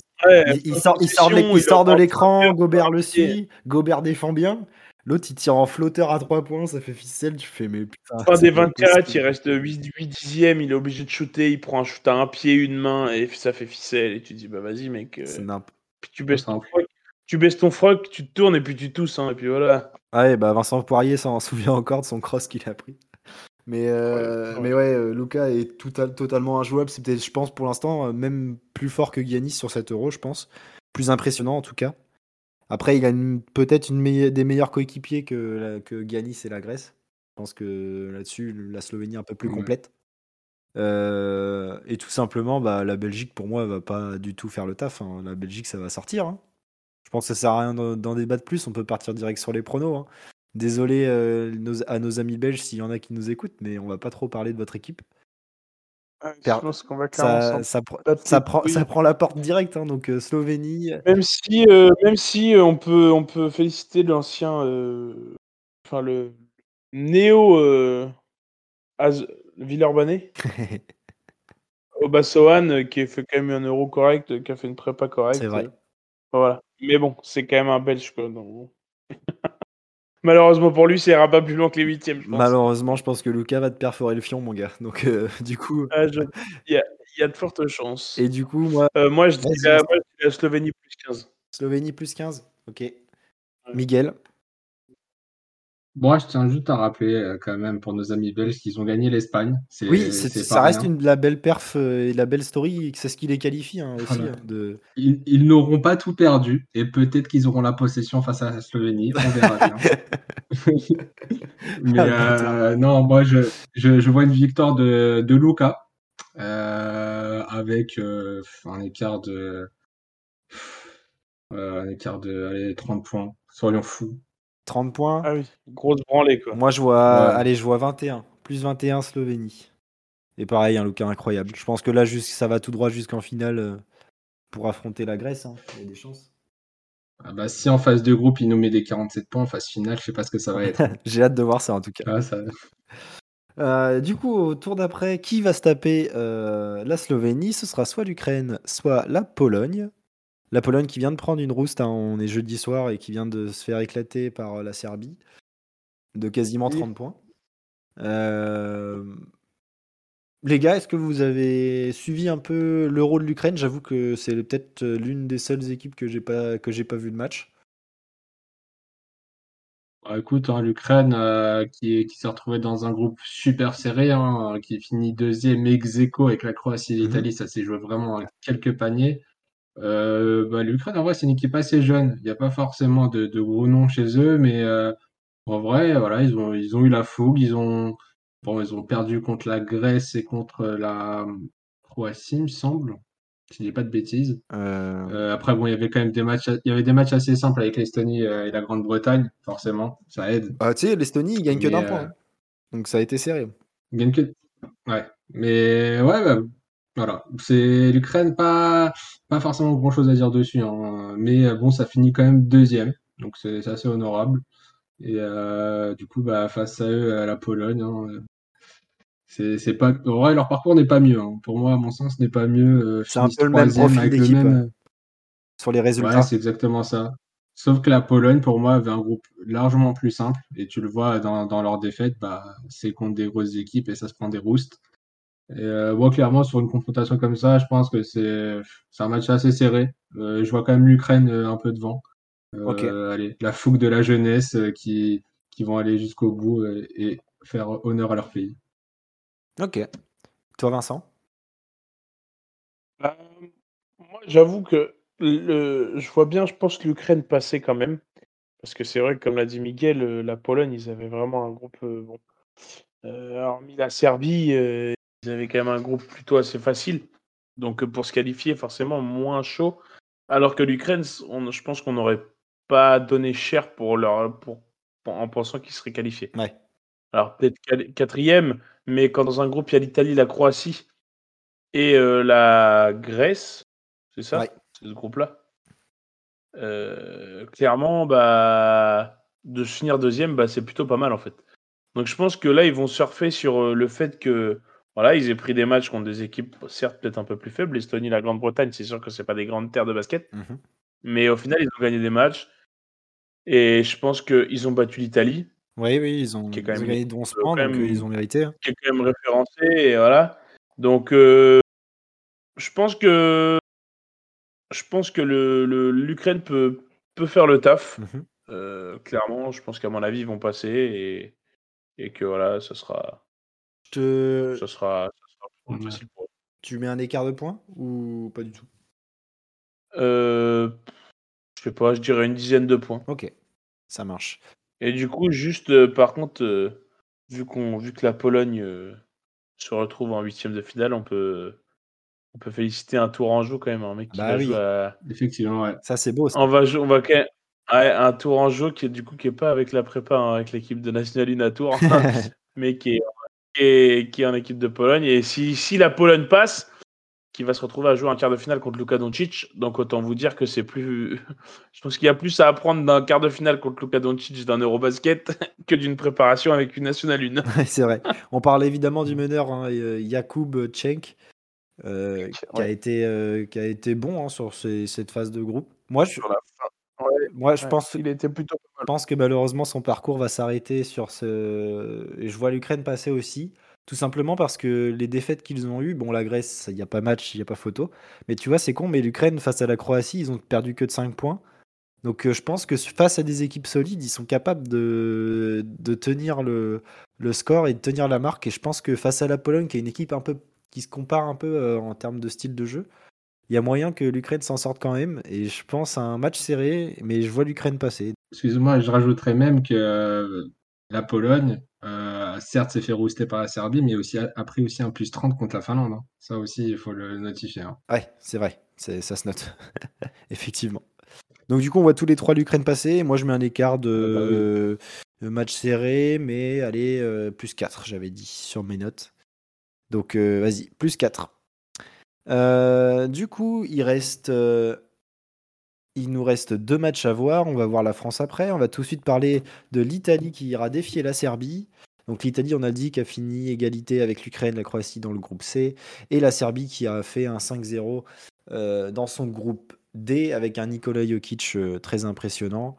S1: il, sort, il sort, il sort de l'écran, Gobert le suit, Gobert défend bien. L'autre, il tire en flotteur à 3 points, ça fait ficelle, tu fais, mais putain.
S2: Fin des 24, il reste 8, 8 dixièmes, il est obligé de shooter, il prend un shoot à un pied, une main, et ça fait ficelle, et tu dis, bah vas-y, mec.
S1: C'est n'importe
S2: Puis tu baisses ton tu baisses ton froc, tu te tournes, et puis tu tousses, hein, et puis voilà.
S1: Ah ouais, bah Vincent Poirier s'en souvient encore de son cross qu'il a pris. Mais, euh, ouais, mais ouais, euh, Luca est tout totalement injouable. C'est peut-être, je pense, pour l'instant, euh, même plus fort que Giannis sur cet euro, je pense. Plus impressionnant en tout cas. Après, il a peut-être une des meilleurs coéquipiers que, que Giannis et la Grèce. Je pense que là-dessus, la Slovénie est un peu plus complète. et tout simplement, bah, la Belgique, pour moi, va pas du tout faire le taf. Hein. La Belgique, ça va sortir. Hein. Je pense que ça sert à rien d'en débattre plus. On peut partir direct sur les pronos. Hein. Désolé euh, à nos amis belges s'il y en a qui nous écoutent, mais on va pas trop parler de votre équipe.
S2: ça,
S1: prend, ça prend la porte directe, hein, donc euh, Slovénie.
S2: Même si, euh, même si on, peut, on peut féliciter l'ancien, enfin le néo Villeurbanais, Obasohan, qui a fait quand même un euro correct, qui a fait une prépa correcte.
S1: C'est vrai.
S2: Voilà. Mais bon, c'est quand même un Belge, quoi. Malheureusement pour lui, ça ira pas plus loin que les huitièmes, je pense.
S1: Malheureusement, je pense que Lucas va te perforer le fion, mon gars. Donc, euh, du coup.
S2: Ah, il, y a, de fortes chances.
S1: Et du coup, moi.
S2: Euh, moi, je dis la... Slovénie plus 15.
S1: Slovénie plus 15 Ok. Miguel
S3: moi, je tiens juste à rappeler euh, quand même pour nos amis belges qu'ils ont gagné l'Espagne.
S1: Oui, ça reste une, la belle perf euh, et la belle story. C'est ce qui les qualifie hein, aussi. Hein, de...
S3: Ils, n'auront pas tout perdu et peut-être qu'ils auront la possession face à la Slovénie. On verra bien. Mais ah, euh, non, moi, je, je, vois une victoire de, de Luca avec un écart de. un écart de allez, 30 points. Soyons fous.
S1: 30 points.
S2: Ah oui, grosse branlée quoi.
S1: Moi je vois, allez, je vois 21, plus 21 Slovénie. Et pareil, un look incroyable. Je pense que là, ça va tout droit jusqu'en finale euh, pour affronter la Grèce. Hein. Il y a des chances.
S3: Ah bah, si en phase de groupe, il nous met des 47 points en phase finale, je sais pas ce que ça va être.
S1: J'ai hâte de voir ça en tout cas.
S3: Ah,
S1: euh, du coup, au tour d'après, qui va se taper euh, la Slovénie? Ce sera soit l'Ukraine, soit la Pologne. La Pologne qui vient de prendre une rouste, hein, on est jeudi soir et qui vient de se faire éclater par euh, la Serbie de quasiment 30 points. Euh, les gars, est-ce que vous avez suivi un peu l'Euro de l'Ukraine? J'avoue que c'est peut-être euh, l'une des seules équipes que j'ai pas que j'ai pas vu de match.
S3: Bah, écoute, hein, l'Ukraine qui, qui s'est retrouvée dans un groupe super serré, hein, qui finit deuxième ex aequo avec la Croatie et mmh l'Italie, ça s'est joué vraiment à quelques paniers. Euh, bah, L'Ukraine, en vrai, c'est une équipe assez jeune. Il n'y a pas forcément de, de, gros noms chez eux, mais euh, en vrai, voilà, ils ont, ils ont eu la fougue. Ils ont, bon, ils ont perdu contre la Grèce et contre la Croatie, il me semble, si je dis pas de bêtises. Euh... après, bon, il y avait quand même des matchs, il y avait des matchs assez simples avec l'Estonie et la Grande-Bretagne, forcément, ça aide.
S1: Ah, tu sais, l'Estonie, ils gagnent que d'un point. Donc ça a été serré.
S3: Ils gagnent que. Ouais. Mais ouais, bah, voilà, c'est l'Ukraine, pas, pas forcément grand chose à dire dessus, hein. mais euh, bon, ça finit quand même deuxième, donc c'est assez honorable. Et euh, du coup, bah, face à eux, à la Pologne, hein, c'est pas. En vrai, leur parcours n'est pas mieux. Hein. Pour moi, à mon sens, n'est pas mieux.
S1: Euh, c'est un peu le même profil d'équipe sur les résultats.
S3: Ouais, c'est exactement ça. Sauf que la Pologne, pour moi, avait un groupe largement plus simple. Et tu le vois dans, dans leur défaite, bah, c'est contre des grosses équipes et ça se prend des roustes. Et euh, moi, clairement, sur une confrontation comme ça, je pense que c'est un match assez serré. Euh, je vois quand même l'Ukraine euh, un peu devant. Euh, allez, la fougue de la jeunesse euh, qui, qui vont aller jusqu'au bout et, faire honneur à leur pays.
S1: Ok. Toi, Vincent?
S2: Moi, j'avoue que le, je vois bien, je pense que l'Ukraine passait quand même. Parce que c'est vrai que, comme l'a dit Miguel, la Pologne, ils avaient vraiment un groupe. euh, bon. Euh, hormis la Serbie, euh, ils avaient quand même un groupe plutôt assez facile. Donc, pour se qualifier, forcément, moins chaud. Alors que l'Ukraine, je pense qu'on n'aurait pas donné cher pour leur, pour, en pensant qu'ils seraient qualifiés.
S1: Ouais.
S2: Alors, peut-être quatrième, mais quand dans un groupe, il y a l'Italie, la Croatie et euh, la Grèce, c'est ça?
S1: Ouais.
S2: C'est ce groupe-là? Euh, Clairement, bah, de finir deuxième, bah, c'est plutôt pas mal en fait. Donc je pense que là, ils vont surfer sur euh, le fait que voilà, ils aient pris des matchs contre des équipes, certes peut-être un peu plus faibles. L'Estonie, la Grande-Bretagne, c'est sûr que c'est pas des grandes terres de basket,
S1: Mhm.
S2: mais au final, ils ont gagné des matchs. Et je pense qu'ils ont battu l'Italie,
S1: Oui, oui, ils ont,
S2: Qui est quand
S1: ils
S2: même-
S1: gagné de 11
S2: euh,
S1: points, donc euh, ils ont mérité. hein.
S2: qui est quand même référencé, et voilà. Donc, euh, je pense que je pense que le, le- l'Ukraine peut, peut faire le taf.
S1: Mhm.
S2: Euh, clairement, je pense qu'à mon avis, ils vont passer et, et que voilà, ça sera,
S1: te-
S2: ça sera, ça sera plus
S3: Ouais.
S2: facile pour eux.
S1: Tu mets un écart de points ou pas du tout?
S2: Euh, je sais pas, je dirais une dizaine de points.
S1: Ok, ça marche.
S2: Et du coup, juste euh, par contre, euh, vu qu'on, vu que la Pologne euh, se retrouve en huitième de finale, on peut, on peut féliciter un Tourangeau quand même, un mec qui
S1: Bah
S2: va
S1: oui.
S2: jouer à,
S3: Effectivement, ouais.
S1: Ça, c'est beau. ça.
S2: On va, jou- on va quand même- ouais, un tour en jeu qui est du coup qui est pas avec la prépa, hein, avec l'équipe de National Une à Tours, mais qui est, qui est, qui est en équipe de Pologne. Et si, si la Pologne passe, qui va se retrouver à jouer un quart de finale contre Luka Doncic, donc autant vous dire que c'est plus. Je pense qu'il y a plus à apprendre d'un quart de finale contre Luka Doncic d'un Eurobasket que d'une préparation avec une National Une.
S1: C'est vrai. On parle évidemment du meneur, hein, euh, Jakub Cenk, euh, qui, a
S2: Ouais.
S1: été, euh, qui a été bon hein, sur ces- cette phase de groupe. Moi, je,
S2: Sur la. Ouais,
S1: moi, je
S2: ouais,
S1: pense,
S2: il était plutôt pas
S1: je
S2: mal.
S1: pense que malheureusement son parcours va s'arrêter sur ce. Et je vois l'Ukraine passer aussi, tout simplement parce que les défaites qu'ils ont eues, bon, la Grèce, il n'y a pas match, il n'y a pas photo. Mais tu vois, c'est con, mais l'Ukraine face à la Croatie, ils ont perdu que de 5 points. Donc euh, je pense que face à des équipes solides, ils sont capables de, de tenir le, le score et de tenir la marque. Et je pense que face à la Pologne, qui est une équipe un peu qui se compare un peu euh, en termes de style de jeu, il y a moyen que l'Ukraine s'en sorte quand même. Et je pense à un match serré, mais je vois l'Ukraine passer.
S3: Excuse-moi, je rajouterais même que euh, la Pologne, euh, certes, s'est fait rouster par la Serbie, mais aussi a, a pris aussi un plus 30 contre la Finlande. hein. Ça aussi, il faut le notifier. hein.
S1: Ouais, c'est vrai, ça se note. Effectivement. Donc du coup, on voit tous les trois l'Ukraine passer. Moi, je mets un écart de
S3: Ah bah oui.
S1: euh, match serré, mais allez, euh, plus 4, j'avais dit sur mes notes. Donc euh, vas-y, plus 4. Euh, du coup, euh, il nous reste deux matchs à voir. On va voir la France après. On va tout de suite parler de l'Italie qui ira défier la Serbie. Donc l'Italie, on a dit, qui a fini égalité avec l'Ukraine, la Croatie dans le groupe C. Et la Serbie qui a fait un 5-0 euh, dans son groupe D avec un Nikola Jokic très impressionnant.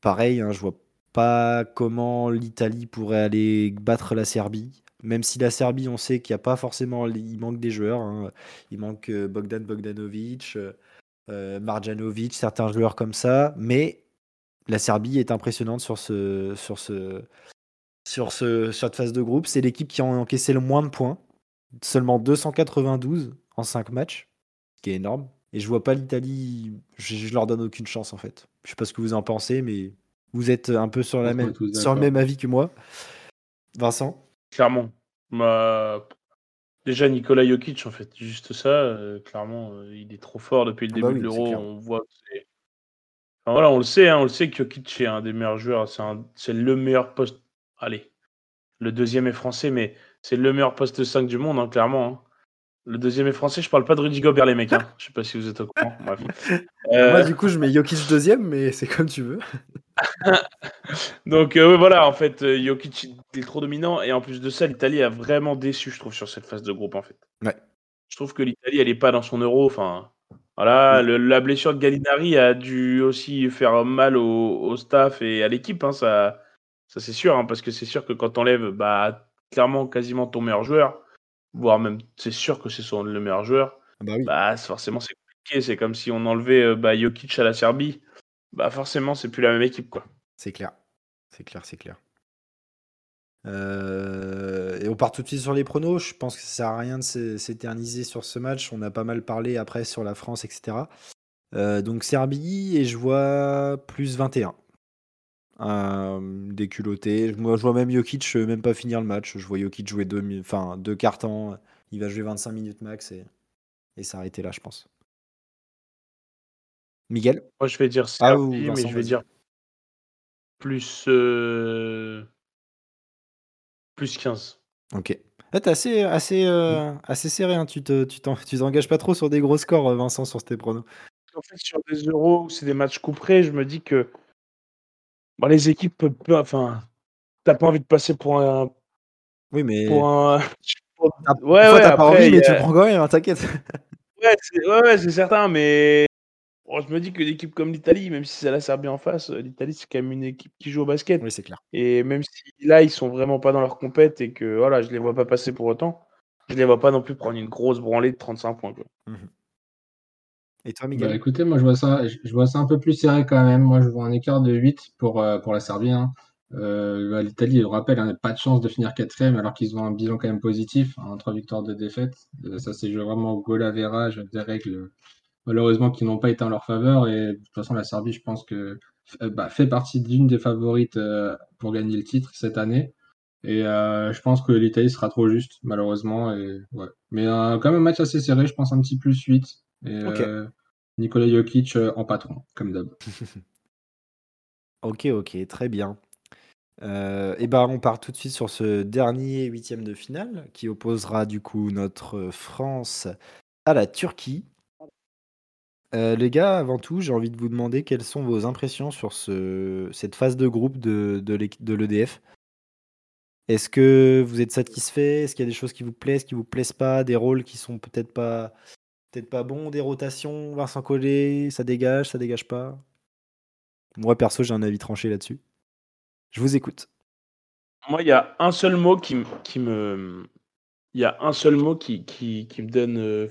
S1: Pareil, hein, je vois pas comment l'Italie pourrait aller battre la Serbie. Même si la Serbie, on sait qu'il n'y a pas forcément. Il manque des joueurs. hein. Il manque euh, Bogdan Bogdanovic, euh, euh, Marjanovic, certains joueurs comme ça. Mais la Serbie est impressionnante sur, ce, sur, ce, sur ce, cette phase de groupe. C'est l'équipe qui a encaissé le moins de points. Seulement 292 en 5 matchs, ce qui est énorme. Et je vois pas l'Italie, je, je leur donne aucune chance en fait. Je sais pas ce que vous en pensez, mais vous êtes un peu sur, la même, sur le même avis que moi. Vincent?
S2: Clairement. Bah, déjà, Nikola Jokic, en fait, juste ça, euh, clairement, euh, il est trop fort depuis le
S1: Ah bah
S2: début
S1: oui,
S2: de l'Euro. On voit que. Enfin, voilà, on le sait, hein, on le sait que Jokic est un des meilleurs joueurs. C'est un- c'est le meilleur poste. Allez, le deuxième est français, mais c'est le meilleur poste 5 du monde, hein, clairement. hein. Le deuxième est français, je parle pas de Rudy Gobert, les mecs. Hein. Je sais pas si vous êtes au courant. Bref.
S1: Moi,
S2: Euh,
S1: du coup, je mets Jokic deuxième, mais c'est comme tu veux.
S2: Donc euh, voilà, en fait, euh, Jokic il est trop dominant et en plus de ça, l'Italie a vraiment déçu, je trouve, sur cette phase de groupe en fait.
S1: Ouais.
S2: Je trouve que l'Italie, elle est pas dans son euro. Enfin, voilà, le- la blessure de Gallinari a dû aussi faire mal au, au staff et à l'équipe, hein, ça, ça c'est sûr, hein, parce que c'est sûr que quand t'enlèves, bah, clairement quasiment ton meilleur joueur, voire même c'est sûr que c'est son le meilleur joueur,
S1: Ah bah oui.
S2: bah forcément c'est compliqué. C'est comme si on enlevait euh, bah, Jokic à la Serbie, bah forcément c'est plus la même équipe quoi.
S1: C'est clair. C'est clair, c'est clair. Euh, et on part tout de suite sur les pronos. Je pense que ça sert à rien de s'éterniser sur ce match. On a pas mal parlé après sur la France, etc. Euh, donc Serbie et je vois plus 21. Euh, déculotté. Moi, je vois même Jokic même pas finir le match. Je vois Jokic jouer deux, enfin, deux cartons. Il va jouer 25 minutes max et, et s'arrêter là, je pense. Miguel?
S2: Moi, je vais dire ah, Serbie, mais je vais dire plus. Plus 15.
S1: Ok. Là, t'es assez, assez, euh, assez serré. Hein. Tu te, tu t'engages pas trop sur des gros scores, euh, Vincent, sur tes pronos.
S2: En fait, sur des euros où c'est des matchs couperés, je me dis que bon, les équipes peuvent. Enfin, t'as pas envie de passer pour un.
S1: Oui, mais.
S2: Pour un.
S1: Ouais, ouais, t'as pas envie, mais tu prends quand même, hein, t'inquiète.
S2: Ouais, c'est ouais, c'est certain, mais je me dis que l'équipe comme l'Italie, même si c'est la Serbie en face, euh, l'Italie, c'est quand même une équipe qui joue au basket.
S1: Oui, c'est clair.
S2: Et même si là, ils sont vraiment pas dans leur compète et que voilà, je les vois pas passer pour autant, je les vois pas non plus prendre une grosse branlée de 35 points. Mmh
S1: et toi, Miguel?
S3: Bah, Écoutez, moi, je vois, ça, je vois ça un peu plus serré quand même. Moi, je vois un écart de 8 pour, euh, pour la Serbie. Hein. Euh, bah, L'Italie, je rappelle, n'a hein, pas de chance de finir quatrième alors qu'ils ont un bilan quand même positif, hein, trois victoires de défaite. ça, c'est vraiment au goal average, des règles malheureusement qui n'ont pas été en leur faveur. Et de toute façon, la Serbie, je pense que euh, bah, fait partie d'une des favorites euh, pour gagner le titre cette année. Et euh, je pense que l'Italie sera trop juste, malheureusement. Et, ouais. Mais quand même un match assez serré, je pense un petit plus 8. Et Nikola Jokic en patron, comme d'hab.
S1: ok, ok, très bien. et ben on part tout de suite sur ce dernier huitième de finale qui opposera du coup notre France à la Turquie. Euh, les gars, avant tout, j'ai envie de vous demander quelles sont vos impressions sur ce, cette phase de groupe de, l'EDF. Est-ce que vous êtes satisfait? Est-ce qu'il y a des choses qui vous plaisent, qui vous plaisent pas? Des rôles qui sont peut-être pas, peut-être pas bons? Des rotations? Vincent Collet, ça dégage, ça dégage pas? Moi, perso, j'ai un avis tranché là-dessus. Je vous écoute.
S2: Moi, il y a un seul mot qui, me. Il y a un seul mot qui, me donne. Euh,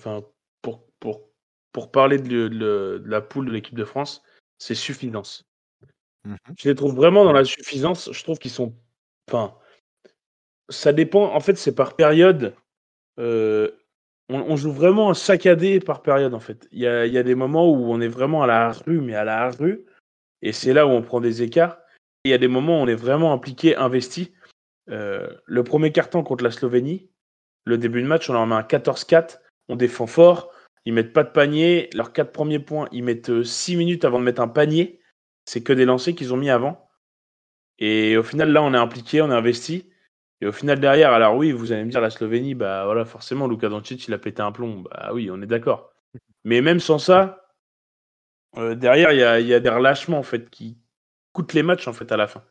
S2: pour parler de, la poule de l'équipe de France, c'est suffisance. Mmh je les trouve vraiment dans la suffisance. Je trouve qu'ils sont. Enfin, ça dépend. En fait, c'est par période. Euh, on, joue vraiment saccadé par période, en fait. Il y a, des moments où on est vraiment à la rue, mais à la rue. Et c'est là où on prend des écarts. il y a des moments où on est vraiment impliqué, investi. Euh, le premier carton contre la Slovénie, le début de match, on en met un 14-4. On défend fort. Ils mettent pas de panier. Leurs quatre premiers points, ils mettent 6 euh, minutes avant de mettre un panier. C'est que des lancers qu'ils ont mis avant. Et au final, là, on est impliqué, on est investi. Et au final, derrière, alors oui, vous allez me dire, la Slovénie, bah voilà, forcément, Luka Doncic, il a pété un plomb. Bah oui, on est d'accord. Mais même sans ça, euh, derrière, il y a, des relâchements, en fait, qui coûtent les matchs, en fait, à la fin.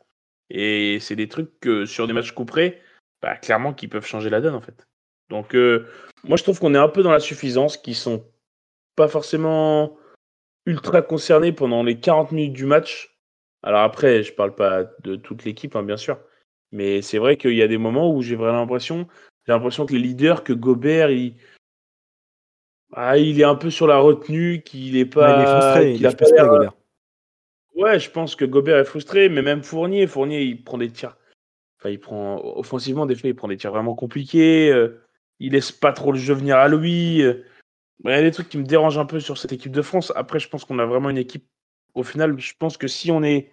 S2: Et c'est des trucs que, sur des matchs couperés, bah, clairement, qui peuvent changer la donne, en fait. Donc, euh, moi, je trouve qu'on est un peu dans la suffisance, qui sont pas forcément ultra concernés pendant les 40 minutes du match. Alors après, je parle pas de toute l'équipe, hein, bien sûr. Mais c'est vrai qu'il y a des moments où j'ai vraiment l'impression, j'ai l'impression que les leaders, que Gobert, il, ah, il est un peu sur la retenue, qu'il est pas,
S1: il est frustré, Gobert.
S2: Ouais, je pense que Gobert est frustré, mais même Fournier, Fournier, il prend des tirs. Enfin, il prend offensivement des fois, il prend des tirs vraiment compliqués. Euh, il laisse pas trop le jeu venir à lui. Euh, il y a des trucs qui me dérangent un peu sur cette équipe de France. Après, je pense qu'on a vraiment une équipe. Au final, je pense que si on est.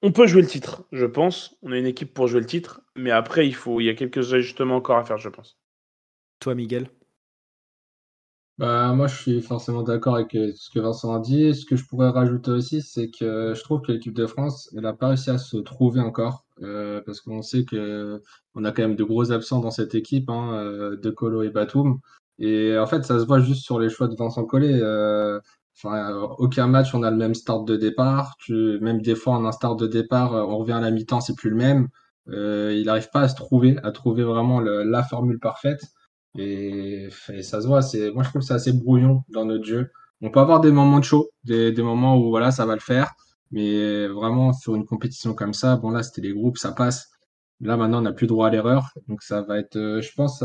S2: On peut jouer le titre, je pense. On a une équipe pour jouer le titre. Mais après, il, faut... il y a quelques ajustements encore à faire, je pense.
S1: Toi, Miguel?
S3: Bah, moi, je suis forcément d'accord avec euh, ce que Vincent a dit. Ce que je pourrais rajouter aussi, c'est que je trouve que l'équipe de France, elle n'a pas réussi à se trouver encore. Euh, parce qu'on sait que on a quand même de gros absents dans cette équipe, hein, euh, De Colo et Batum. Et en fait, ça se voit juste sur les choix de Vincent Collet. enfin, aucun match, on a le même start de départ. Même des fois, en un start de départ, on revient à la mi-temps, c'est plus le même. il n'arrive pas à se trouver, à trouver vraiment la formule parfaite. Et, ça se voit, c'est, moi je trouve c'est assez brouillon dans notre jeu. On peut avoir des moments de chaud, des, des moments où voilà, ça va le faire, mais vraiment sur une compétition comme ça, bon là c'était les groupes, ça passe. Là maintenant on n'a plus droit à l'erreur, donc ça va être, euh, je pense,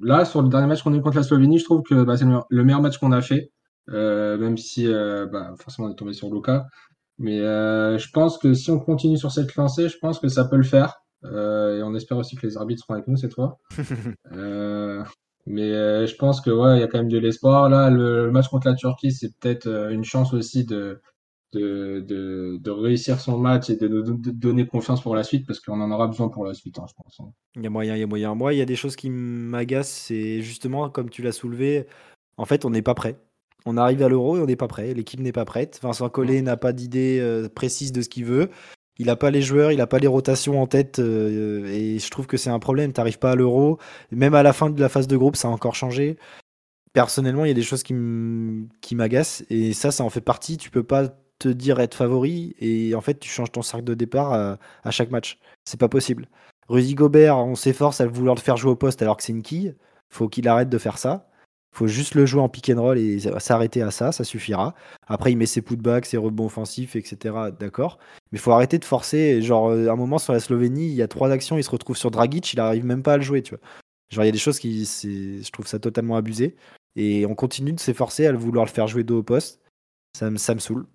S3: là sur le dernier match qu'on a eu contre la Slovénie, je trouve que bah, c'est le, meilleur match qu'on a fait, euh, même si euh, bah, forcément on est tombé sur Luca. Mais je pense que si on continue sur cette lancée, je pense que ça peut le faire. Et on espère aussi que les arbitres seront avec nous cette fois. mais je pense que ouais, il y a quand même de l'espoir. Là, le, match contre la Turquie, c'est peut-être une chance aussi de, de, de, réussir son match et de nous donner confiance pour la suite parce qu'on en aura besoin pour la suite, hein, je pense. Hein.
S1: Il y a moyen, il y a moyen. Moi, il y a des choses qui m'agacent, c'est justement, comme tu l'as soulevé, en fait, on n'est pas prêt. On arrive à l'euro et on n'est pas prêt. L'équipe n'est pas prête. Vincent Collet n'a pas d'idée euh, précise de ce qu'il veut. Il n'a pas les joueurs, il n'a pas les rotations en tête. Euh, et je trouve que c'est un problème. Tu n'arrives pas à l'euro. Même à la fin de la phase de groupe, ça a encore changé. Personnellement, il y a des choses qui m'agacent. Et ça, ça en fait partie. Tu peux pas te dire être favori et en fait tu changes ton cercle de départ à, chaque match. C'est pas possible. Rudy Gobert, on s'efforce à vouloir le faire jouer au poste alors que c'est une quille. Faut qu'il arrête de faire ça. Faut juste le jouer en pick and roll et s'arrêter à ça, ça suffira. Après, il met ses putbacks, ses rebonds offensifs, etc. D'accord. Mais faut arrêter de forcer. Genre, euh, à un moment sur la Slovénie, il y a trois actions, il se retrouve sur Dragic, il arrive même pas à le jouer, tu vois. Genre, il y a des choses qui, je trouve ça totalement abusé. Et on continue de s'efforcer à vouloir le faire jouer dos au poste. Ça, ça me saoule.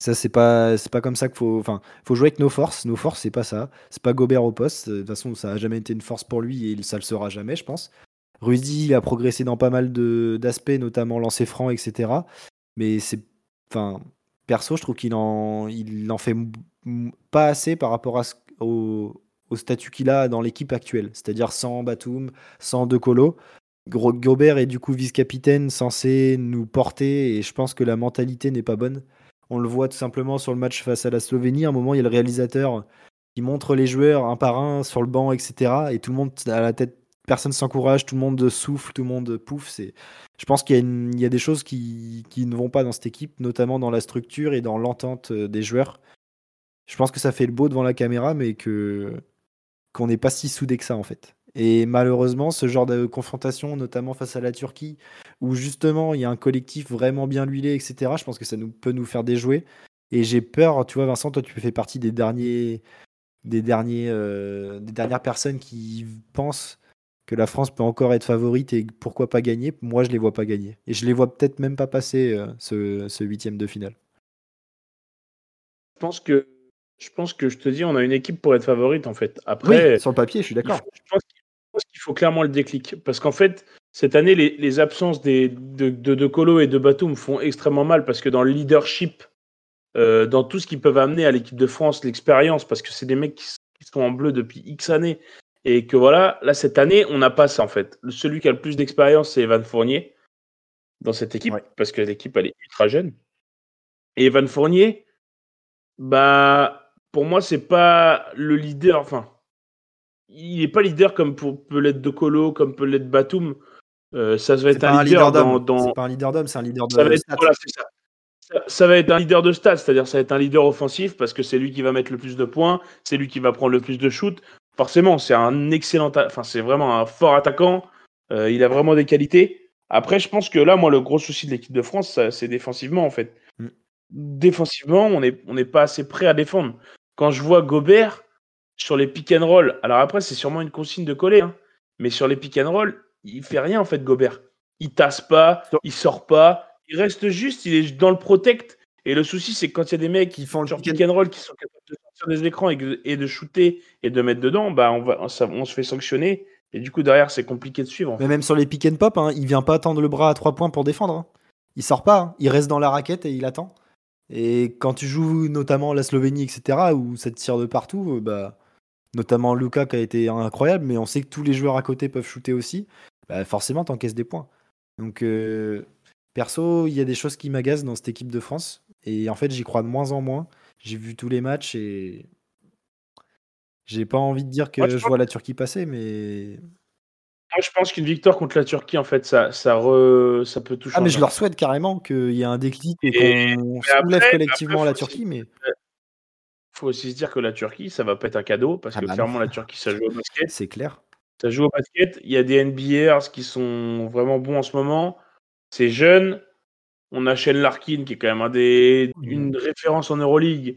S1: Ça, c'est pas, c'est pas comme ça qu'il faut. Enfin, faut jouer avec nos forces. Nos forces, c'est pas ça. C'est pas Gobert au poste. De toute façon, ça a jamais été une force pour lui et ça le sera jamais, je pense. Rudy a progressé dans pas mal d'aspects, notamment lancer franc, etc. Mais c'est. Enfin, perso, je trouve qu'il en, fait pas assez par rapport au, statut qu'il a dans l'équipe actuelle. C'est-à-dire sans Batum, sans De Colo. Gobert est du coup vice-capitaine censé nous porter et je pense que la mentalité n'est pas bonne. On le voit tout simplement sur le match face à la Slovénie. À un moment, il y a le réalisateur qui montre les joueurs un par un sur le banc, etc. Et tout le monde à la tête, personne s'encourage, tout le monde souffle, tout le monde pouffe. C'est, je pense qu'il y a, des choses qui, ne vont pas dans cette équipe, notamment dans la structure et dans l'entente euh, des joueurs. Je pense que ça fait le beau devant la caméra, mais que qu'on n'est pas si soudé que ça en fait. Et malheureusement, ce genre de confrontation, notamment face à la Turquie, où justement il y a un collectif vraiment bien huilé, etc., je pense que ça nous, peut nous faire déjouer. Et j'ai peur, tu vois, Vincent, toi tu fais partie des derniers, des derniers, euh, des dernières personnes qui pensent que la France peut encore être favorite et pourquoi pas gagner. Moi, je les vois pas gagner. Et je les vois peut-être même pas passer euh, ce, huitième de finale.
S2: Je pense que je pense que je te dis, on a une équipe pour être favorite en fait. Après,
S1: sur le papier, je suis d'accord.
S2: Je pense qu'il faut clairement le déclic. Parce qu'en fait, cette année, les, absences des, de, de, Colo et de Batum font extrêmement mal parce que dans le leadership, euh, dans tout ce qu'ils peuvent amener à l'équipe de France, l'expérience, parce que c'est des mecs qui, sont en bleu depuis X années. Et que voilà, là, cette année, on n'a pas ça en fait. Celui qui a le plus d'expérience, c'est Evan Fournier dans cette équipe, parce que l'équipe, elle est ultra jeune. Et Evan Fournier, bah, pour moi, c'est pas le leader. Enfin, il n'est pas leader comme peut l'être De Colo, comme peut l'être Batum. Euh, ça va être un, leader, dans,
S1: C'est pas un leader d'homme, c'est un leader de
S2: ça va, être, ça. va être un leader de stats, c'est-à-dire ça va être un leader offensif parce que c'est lui qui va mettre le plus de points, c'est lui qui va prendre le plus de shoots. Forcément, c'est un excellent, enfin c'est vraiment un fort attaquant. Euh, il a vraiment des qualités. Après, je pense que là, moi, le gros souci de l'équipe de France, c'est défensivement en fait. Mm. Défensivement, on n'est on pas assez prêt à défendre. Quand je vois Gobert, sur les pick and roll, alors après, c'est sûrement une consigne de coller, hein, mais sur les pick and roll, il fait rien en fait, Gobert. Il tasse pas, il sort pas, il reste juste, il est dans le protect. Et le souci, c'est que quand il y a des mecs qui font le pick and roll qui sont capables de sortir des écrans et, de shooter et de mettre dedans, bah on, va, on se fait sanctionner. Et du coup, derrière, c'est compliqué de suivre.
S1: Mais même sur les pick and pop, hein, il vient pas tendre le bras à trois points pour défendre. Hein. Il sort pas, il reste dans la raquette et il attend. Et quand tu joues notamment la Slovénie, etc., où ça te tire de partout, bah notamment Luca qui a été incroyable, mais on sait que tous les joueurs à côté peuvent shooter aussi, bah forcément t'encaisses des points. Donc euh, perso, il y a des choses qui m'agacent dans cette équipe de France, et en fait j'y crois de moins en moins. J'ai vu tous les matchs et j'ai pas envie de dire que je, vois la Turquie passer, mais
S2: moi, je pense qu'une victoire contre la Turquie, en fait, ça, ça, ça peut tout changer.
S1: Ah, mais je leur souhaite carrément qu'il y ait un déclic et, qu'on soulève collectivement la Turquie. Mais
S2: faut aussi se dire que la Turquie, ça va pas être un cadeau parce ah que bah clairement la Turquie, ça joue au basket.
S1: C'est clair.
S2: Ça joue au basket. Il y a des NBAers qui sont vraiment bons en ce moment. C'est jeune. On a Shane Larkin qui est quand même un des, une référence en Euroleague.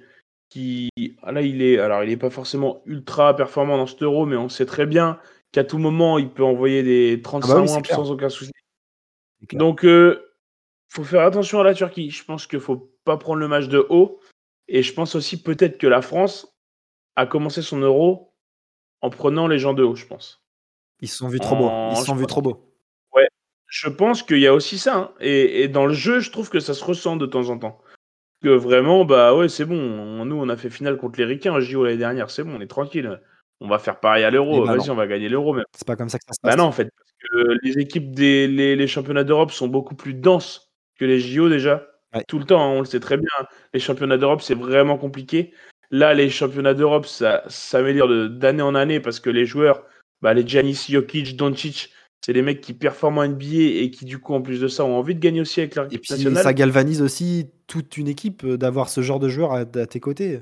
S2: Qui, ah là, il est, alors il est pas forcément ultra performant dans ce euro, mais on sait très bien qu'à tout moment, il peut envoyer des 35 ah bah sans aucun souci. Donc, euh, faut faire attention à la Turquie. Je pense qu'il faut pas prendre le match de haut. Et je pense aussi peut-être que la France a commencé son euro en prenant les gens de haut, je pense.
S1: Ils se sont vus trop beaux. Ils se sont vus trop beaux.
S2: Je pense qu'il y a aussi ça. Hein. Et, dans le jeu, je trouve que ça se ressent de temps en temps. Que vraiment, bah ouais, c'est bon. nous, on a fait finale contre les Ricains en JO l'année dernière. C'est bon, on est tranquille. On va faire pareil à l'Euro. Eh ben Vas-y, on va gagner l'Euro.
S1: C'est pas comme ça que ça se
S2: bah passe. Bah non, en fait. Parce que les équipes des les, championnats d'Europe sont beaucoup plus denses que les JO déjà. Tout le temps, hein, on le sait très bien. Les championnats d'Europe, c'est vraiment compliqué. Là, les championnats d'Europe, ça s'améliore d'année en année parce que les joueurs, bah, les Giannis, Jokic, Doncic, c'est des mecs qui performent en NBA et qui, du coup, en plus de ça, ont envie de gagner aussi avec leur équipe et puis,
S1: Ça galvanise aussi toute une équipe euh, d'avoir ce genre de joueurs à, tes côtés.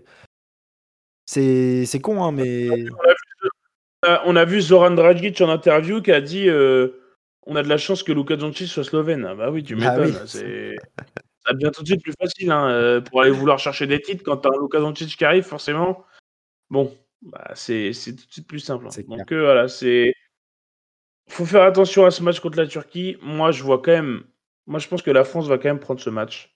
S1: C'est con, hein, mais.
S2: On a, vu, Zoran Dragic en interview qui a dit euh, On a de la chance que Luka Doncic soit slovène. Ah bah oui, tu ah m'étonnes. Ça devient tout de suite plus facile hein, euh, pour aller vouloir chercher des titres. Quand tu as un Luka Doncic qui arrive, forcément, bon, bah, c'est tout de suite plus simple. Hein. Donc voilà, c'est faut faire attention à ce match contre la Turquie. Moi, je vois quand même. Moi, je pense que la France va quand même prendre ce match.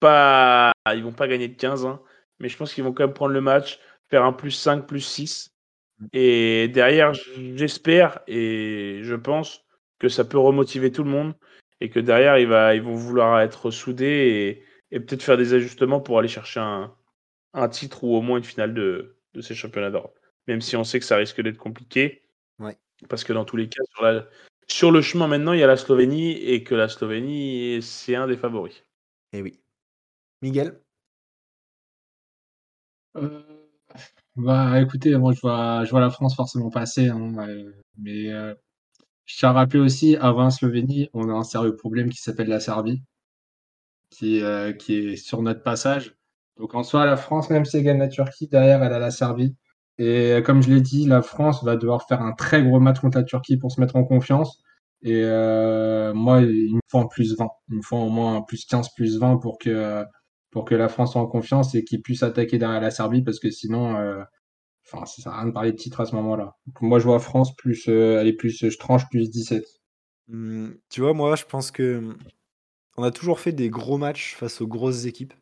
S2: Pas, ils vont pas gagner de 15, hein, mais je pense qu'ils vont quand même prendre le match, faire un plus 5, plus 6. Mm. Et derrière, j'espère et je pense que ça peut remotiver tout le monde et que derrière, ils vont vouloir être soudés et, peut-être faire des ajustements pour aller chercher un, titre ou au moins une finale de, de ces championnats d'Europe. Même si on sait que ça risque d'être compliqué. Parce que dans tous les cas, sur, le chemin maintenant, il y a la Slovénie et que la Slovénie, c'est un des favoris.
S1: Eh oui. Miguel?
S3: Euh, Bah écoutez, moi je vois, je vois la France forcément passer, hein, mais euh, je tiens à rappeler aussi, avant la Slovénie, on a un sérieux problème qui s'appelle la Serbie, qui, euh, qui est sur notre passage. Donc en soi, la France, même si elle gagne la Turquie, derrière elle a la Serbie. Et euh, comme je l'ai dit, la France va devoir faire un très gros match contre la Turquie pour se mettre en confiance. Et euh, moi, il me faut en plus 20. Il me faut au moins un plus 15, plus 20 pour que, pour que la France soit en confiance et qu'il puisse attaquer derrière la Serbie parce que sinon, euh, ça sert à rien de parler de titre à ce moment-là. moi, je vois France plus, euh, est plus, je tranche plus 17.
S1: Mmh, tu vois, moi, je pense que on a toujours fait des gros matchs face aux grosses équipes.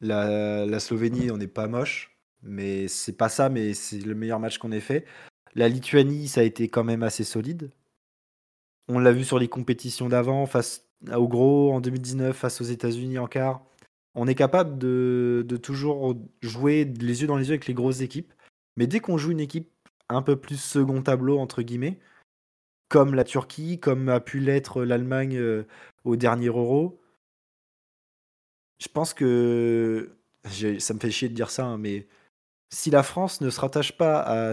S1: La, la Slovénie, on n'est pas moche mais c'est pas ça, mais c'est le meilleur match qu'on ait fait. La Lituanie, ça a été quand même assez solide. On l'a vu sur les compétitions d'avant, face au gros en 2019, face aux États-Unis en quart. On est capable de, toujours jouer les yeux dans les yeux avec les grosses équipes. Mais dès qu'on joue une équipe un peu plus second tableau, entre guillemets, comme la Turquie, comme a pu l'être l'Allemagne euh, au dernier Euro, je pense que. Ça me fait chier de dire ça, hein, mais si la France ne se rattache pas à,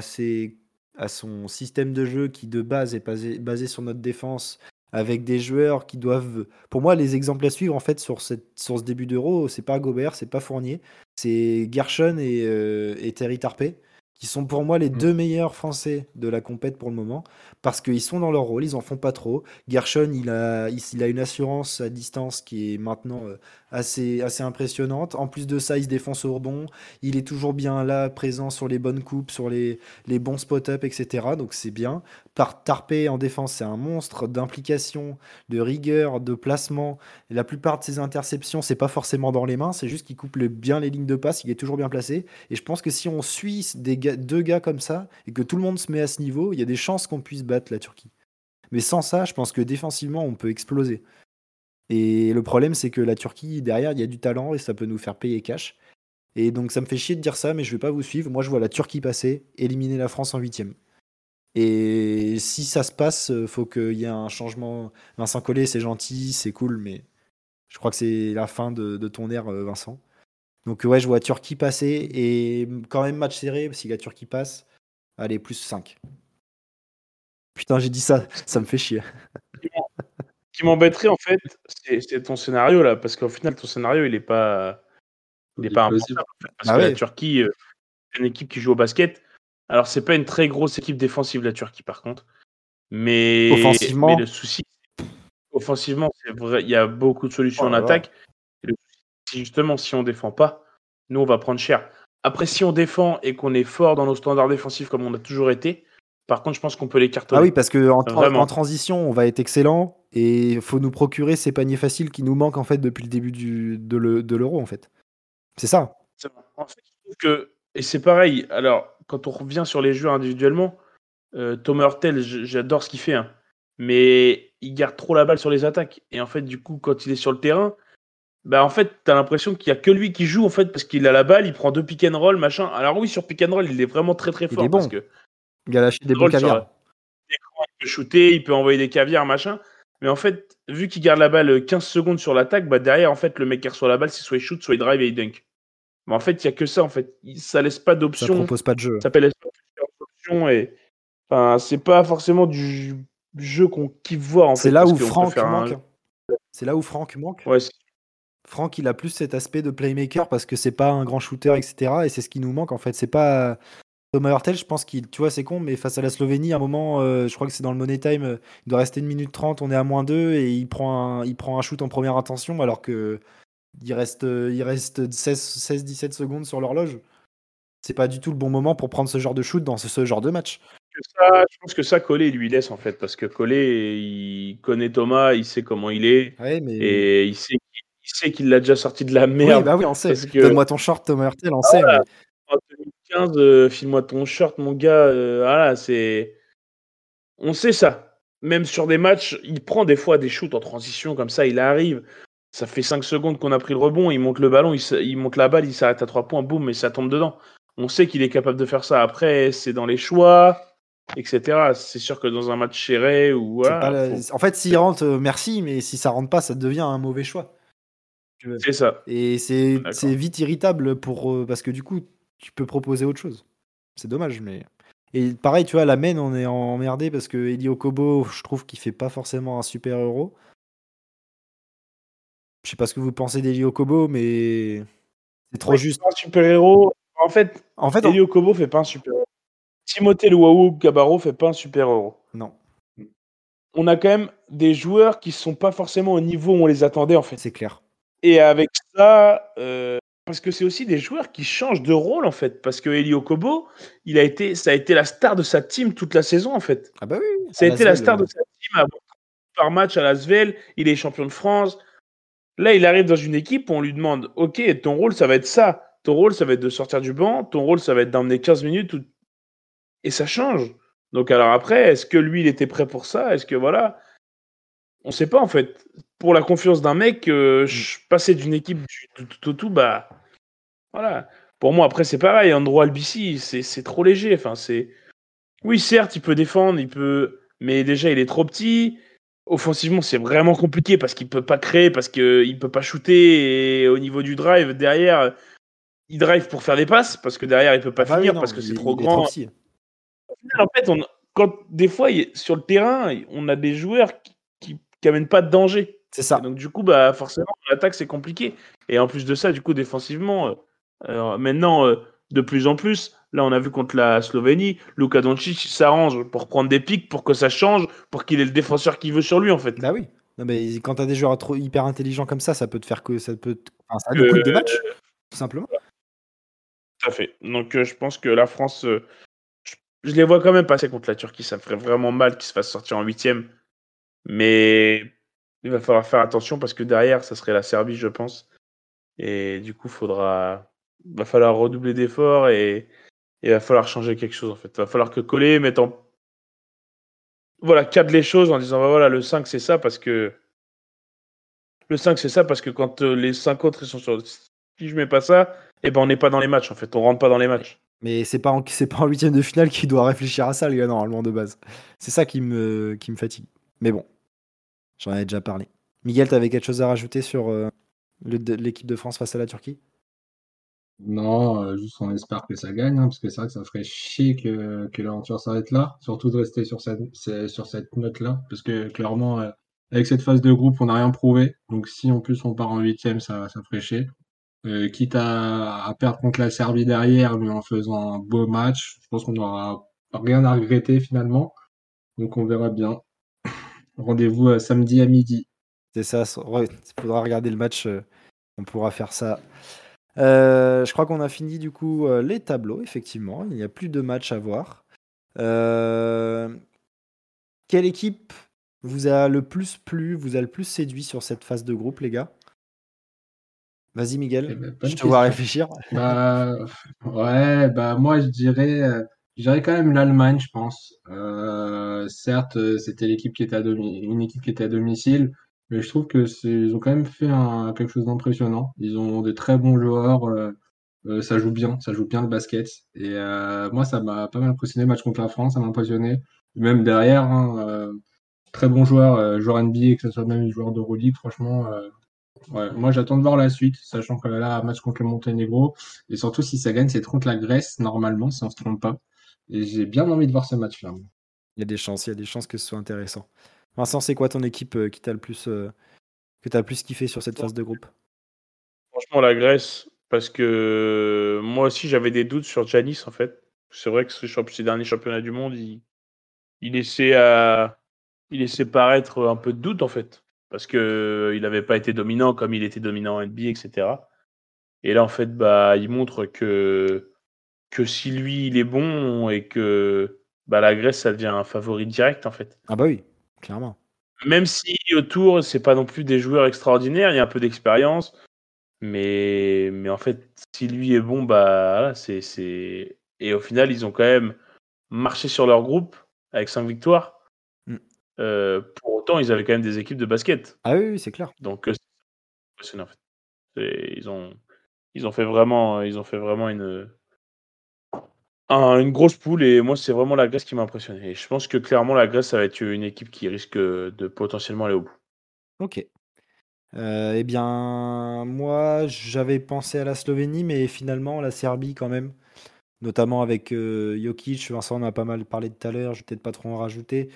S1: à son système de jeu qui de base est basé, sur notre défense, avec des joueurs qui doivent. Pour moi, les exemples à suivre en fait sur, cette, sur ce début d'Euro, c'est pas Gobert, c'est pas Fournier, c'est Gershon et, euh, et Terry Tarpey qui sont pour moi les mm. deux meilleurs Français de la compète pour le moment, parce qu'ils sont dans leur rôle, ils en font pas trop. Gershon, il a, il, a une assurance à distance qui est maintenant euh, assez, assez impressionnante. En plus de ça, il se défonce au rebond, il est toujours bien là, présent sur les bonnes coupes, sur les, les bons spot-up, etc. Donc c'est bien. Tarpé en défense, c'est un monstre d'implication, de rigueur, de placement. la plupart de ses interceptions, c'est pas forcément dans les mains, c'est juste qu'il coupe bien les lignes de passe, il est toujours bien placé. Et je pense que si on suit des deux gars comme ça et que tout le monde se met à ce niveau, il y a des chances qu'on puisse la Turquie. Mais sans ça, je pense que défensivement, on peut exploser. Et le problème, c'est que la Turquie, derrière, il y a du talent et ça peut nous faire payer cash. Et donc ça me fait chier de dire ça, mais je vais pas vous suivre. Moi, je vois la Turquie passer, éliminer la France en huitième. Et si ça se passe, euh, faut qu'il y ait un changement. Vincent Collet, c'est gentil, c'est cool, mais je crois que c'est la fin de, ton ère, euh, Vincent. Donc ouais, je vois Turquie passer et quand même match serré, si la Turquie passe, allez, plus 5. Putain, j'ai dit ça, ça me fait chier.
S2: Ce qui m'embêterait en fait, c'est ton scénario là, parce qu'au final, ton scénario, il est pas, il est pas impossible. Parce bah que la Turquie, c'est euh, une équipe qui joue au basket alors, c'est pas une très grosse équipe défensive, la Turquie, par contre. Mais,
S1: offensivement,
S2: le souci, offensivement, c'est vrai, il y a beaucoup de solutions oh en attaque. justement, si on défend pas, nous, on va prendre cher. Après, si on défend et qu'on est fort dans nos standards défensifs comme on a toujours été, par contre, je pense qu'on peut les cartonner.
S1: Ah oui, parce qu'en en, transition, on va être excellent et il faut nous procurer ces paniers faciles qui nous manquent en fait depuis le début du, de l'euro, en fait. C'est ça.
S2: En fait, je trouve que et c'est pareil. Alors, quand on revient sur les joueurs individuellement, euh, Thomas Hurtel, j'adore ce qu'il fait, hein. mais il garde trop la balle sur les attaques. Et en fait, du coup, quand il est sur le terrain, bah en fait, t'as l'impression qu'il y a que lui qui joue en fait parce qu'il a la balle, il prend deux pick and roll, machin. Alors oui, sur pick and roll, il est vraiment très très fort
S1: il est bon.
S2: parce que
S1: Il a lâché des bons caviars.
S2: il peut shooter, il peut envoyer des caviars, machin. Mais en fait, vu qu'il garde la balle 15 secondes sur l'attaque, bah derrière, en fait, le mec qui reçoit la balle, c'est soit il shoot, soit il drive et il dunk. Mais en fait, il y a que ça en fait. Ça laisse pas
S1: Ça
S2: d'options.
S1: propose pas de jeu.
S2: Ça s'appelle et enfin, c'est pas forcément du jeu qu'on kiffe voir en fait.
S1: C'est là où Franck
S2: un-
S1: manque. C'est là où Franck manque.
S2: Ouais,
S1: Franck, il a plus cet aspect de playmaker parce que c'est pas un grand shooter, etc. Et c'est ce qui nous manque en fait. C'est pas Thomas Hurtel, je pense qu'il, tu vois, c'est con, mais face à la Slovénie, à un moment, euh, je crois que c'est dans le Money Time, euh, il doit rester une minute 30, on est à moins 2 et il prend un, il prend un shoot en première intention alors que il reste, euh, il reste 16-17 secondes sur l'horloge. C'est pas du tout le bon moment pour prendre ce genre de shoot dans ce, ce genre de match.
S2: ça, je pense que ça, Collet lui laisse en fait, parce que Collet, il connaît Thomas, il sait comment il est,
S1: Ouais, mais.
S2: et il sait, qu'il- il sait qu'il l'a déjà sorti de la
S1: oui,
S2: merde.
S1: bah oui, on sait.
S2: que-
S1: Donne-moi ton short, Thomas Hurtel, on sait.
S2: voilà.
S1: mais-
S2: En 2015, euh, file-moi ton short, mon gars. euh, voilà, c'est. On sait ça. Même sur des matchs, il prend des fois des shoots en transition comme ça, il arrive. Ça fait 5 secondes qu'on a pris le rebond, il monte le ballon, il, monte la balle, il s'arrête à 3 points, boum, et ça tombe dedans. On sait qu'il est capable de faire ça. Après, c'est dans les choix, etc. C'est sûr que dans un match serré ou
S1: C'est
S2: voilà,
S1: pas la-
S2: faut-
S1: En fait, s'il rentre, euh, merci, mais si ça rentre pas, ça devient un mauvais choix.
S2: c'est ça.
S1: Et c'est vite irritable pour euh, parce que du coup, tu peux proposer autre chose. C'est dommage, mais. Et pareil, tu vois, la main, on est emmerdé parce que Elio Kobo, je trouve qu'il fait pas forcément un super euro. Je sais pas ce que vous pensez d'Elio Kobo, mais c'est trop
S2: Ouais,
S1: juste.
S2: Un super-héros. En fait,
S1: En fait, on-
S2: Elio Kobo fait pas un super-héros. Timothée Luau Gabaro fait pas un super-héros.
S1: non,
S2: on a quand même des joueurs qui sont pas forcément au niveau où on les attendait en fait.
S1: c'est clair.
S2: Et avec ça, euh, parce que c'est aussi des joueurs qui changent de rôle en fait. Parce que Elio Kobo, il a été, ça a été la star de sa team toute la saison en fait.
S1: Ah bah oui.
S2: Ça a été la star de sa team à- par match à Lasvel. Il est champion de France. Là, il arrive dans une équipe où on lui demande Ok, ton rôle, ça va être ça. Ton rôle, ça va être de sortir du banc. Ton rôle, ça va être d'emmener 15 minutes. ou- Et ça change. Donc, alors après, est-ce que lui, il était prêt pour ça? Est-ce que voilà On sait pas en fait. Pour la confiance d'un mec, euh, je- passer d'une équipe du tout, bah. Voilà. Pour moi, après, c'est pareil. Andro Albici, c'est trop léger. Enfin, c'est. Oui, certes, il peut défendre, il peut. Mais déjà, il est trop petit. Offensivement, c'est vraiment compliqué parce qu'il peut pas créer, parce qu'il peut pas shooter. Et au niveau du drive, derrière, il drive pour faire des passes, parce que derrière, il peut pas
S1: ah bah
S2: finir,
S1: non,
S2: parce que c'est trop grand. en fait, on, quand des fois, sur le terrain, on a des joueurs qui, qui, amènent pas de danger.
S1: C'est ça.
S2: Et donc, du coup, bah, forcément, l'attaque, c'est compliqué. Et en plus de ça, du coup, défensivement, euh, euh, maintenant, euh, de plus en plus, là, on a vu contre la Slovénie, Luka Doncic s'arrange pour prendre des pics, pour que ça change, pour qu'il ait le défenseur qu'il veut sur lui, en fait.
S1: Bah oui. Non, mais quand t'as des joueurs trop hyper intelligents comme ça, ça peut te faire que ça peut. te- Enfin, ça nous coûte des matchs, tout simplement.
S2: Tout à fait. Donc, euh, je pense que la France, je, je les vois quand même passer contre la Turquie. Ça me ferait vraiment mal qu'ils se fassent sortir en huitième. Mais il va falloir faire attention parce que derrière, ça serait la Serbie, je pense. Et du coup, faudra, va falloir redoubler d'efforts et il va falloir changer quelque chose en fait. Il va falloir que Collet mette en. Voilà, cadre les choses en disant bah, voilà, le 5 c'est ça parce que. Le 5 c'est ça parce que quand euh, les 5 autres ils sont sur. Si je mets pas ça, eh ben on n'est pas dans les matchs en fait. On rentre pas dans les matchs.
S1: Mais c'est pas en, c'est pas huitième de finale qu'il doit réfléchir à ça, le gars, normalement, de base. C'est ça qui me, qui me fatigue. Mais bon, j'en avais déjà parlé. Miguel, t'avais quelque chose à rajouter sur euh, l'équipe de France face à la Turquie?
S3: Non, euh, juste on espère que ça gagne, hein, parce que c'est vrai que ça ferait chier que, l'aventure s'arrête là, surtout de rester sur cette, note-là, parce que clairement, euh, avec cette phase de groupe, on n'a rien prouvé, donc si en plus on part en huitième, ça, ça ferait chier. Quitte à, à perdre contre la Serbie derrière, mais en faisant un beau match, je pense qu'on n'aura rien à regretter finalement, donc on verra bien. Rendez-vous euh, samedi à midi.
S1: C'est ça, il faudra regarder le match, euh, on pourra faire ça. Euh, je crois qu'on a fini du coup les tableaux, effectivement. Il n'y a plus de matchs à voir. Euh, quelle équipe vous a le plus plu, vous a le plus séduit sur cette phase de groupe, les gars? Vas-y,
S3: Eh
S1: Miguel.
S3: ben, bonne
S1: Je te
S3: question.
S1: vois réfléchir.
S3: Bah, ouais, bah moi je dirais, je dirais quand même l'Allemagne, je pense. Euh, certes, euh, c'était l'équipe qui était à une équipe qui était à domicile, mais je trouve que ils ont quand même fait un, quelque chose d'impressionnant. Ils ont des très bons joueurs, euh, euh, ça joue bien, ça joue bien le basket. Et euh, moi, ça m'a pas mal impressionné. Match contre la France, ça m'a impressionné. Même derrière, hein, euh, très bons joueurs, euh, joueurs NBA, que ce soit même les joueurs d'Euroleague, franchement. euh, Ouais, moi j'attends de voir la suite, sachant que là, match contre le Monténégro, et surtout si ça gagne, c'est contre la Grèce, normalement, si on se trompe pas. Et j'ai bien envie de voir ce match-là.
S1: Il y a des chances, il y a des chances que ce soit intéressant. Vincent, c'est quoi ton équipe euh, qui t'a le plus, euh, que t'as le plus kiffé sur cette phase de groupe?
S2: Franchement, la Grèce, parce que moi aussi j'avais des doutes sur Janis en fait. C'est vrai que ce ces derniers championnats du monde, il, il laissait à, il laissait paraître un peu de doute en fait, parce que il n'avait pas été dominant comme il était dominant en NBA, etc. Et là en fait, bah, il montre que que si lui il est bon et que bah, la Grèce ça devient un favori direct en fait.
S1: Ah bah oui, clairement.
S2: Même si autour c'est pas non plus des joueurs extraordinaires, il y a un peu d'expérience. Mais, mais en fait, si lui est bon, bah c'est, c'est. Et au final, ils ont quand même marché sur leur groupe avec 5 victoires.
S1: Mm.
S2: Euh, pour autant, ils avaient quand même des équipes de basket.
S1: Ah oui, oui, c'est clair.
S2: Donc, euh, c'est impressionnant en fait. C'est- Ils ont, ils ont fait vraiment, ils ont fait vraiment une, un- une grosse poule et moi, c'est vraiment la Grèce qui m'a impressionné. Et je pense que clairement, la Grèce, ça va être une équipe qui risque de potentiellement aller au bout.
S1: Ok. Euh, eh bien, moi, j'avais pensé à la Slovénie, mais finalement, la Serbie quand même. Notamment avec euh, Jokic. Vincent en a pas mal parlé tout à l'heure, je vais peut-être pas trop en rajouter.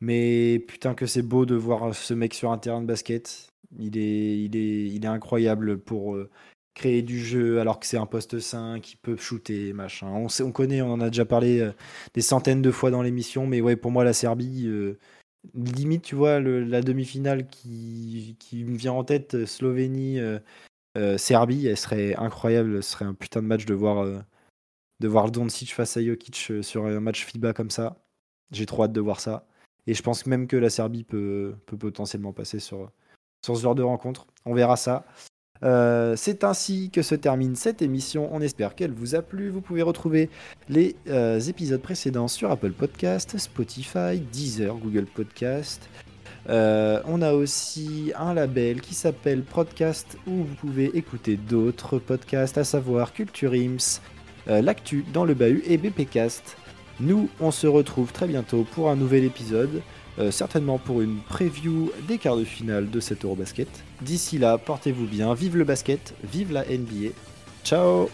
S1: Mais putain que c'est beau de voir ce mec sur un terrain de basket. Il est, il est, il est incroyable pour euh, créer du jeu alors que c'est un poste 5, qui peut shooter, machin. On, connaît, on en a déjà parlé euh, des centaines de fois dans l'émission, mais pour moi, la Serbie, euh, limite, tu vois, la demi-finale qui, me vient en tête, euh, Slovénie, Serbie, elle serait incroyable. Ce serait un putain de match de voir, de voir Doncic face à Jokic sur un match FIBA comme ça. J'ai trop hâte de voir ça. Et je pense même que la Serbie peut, peut potentiellement passer sur, sur ce genre de rencontre. On verra ça. Euh, c'est ainsi que se termine cette émission. On espère qu'elle vous a plu. Vous pouvez retrouver les euh, épisodes précédents sur Apple Podcast, Spotify, Deezer, Google Podcast. Euh, on a aussi un label qui s'appelle Podcast où vous pouvez écouter d'autres podcasts, à savoir Culture Ims, euh, L'actu dans le bahut et BPcast. Nous, on se retrouve très bientôt pour un nouvel épisode, euh, certainement pour une preview des quarts de finale de cet Eurobasket. D'ici là, portez-vous bien, vive le basket, vive la NBA. Ciao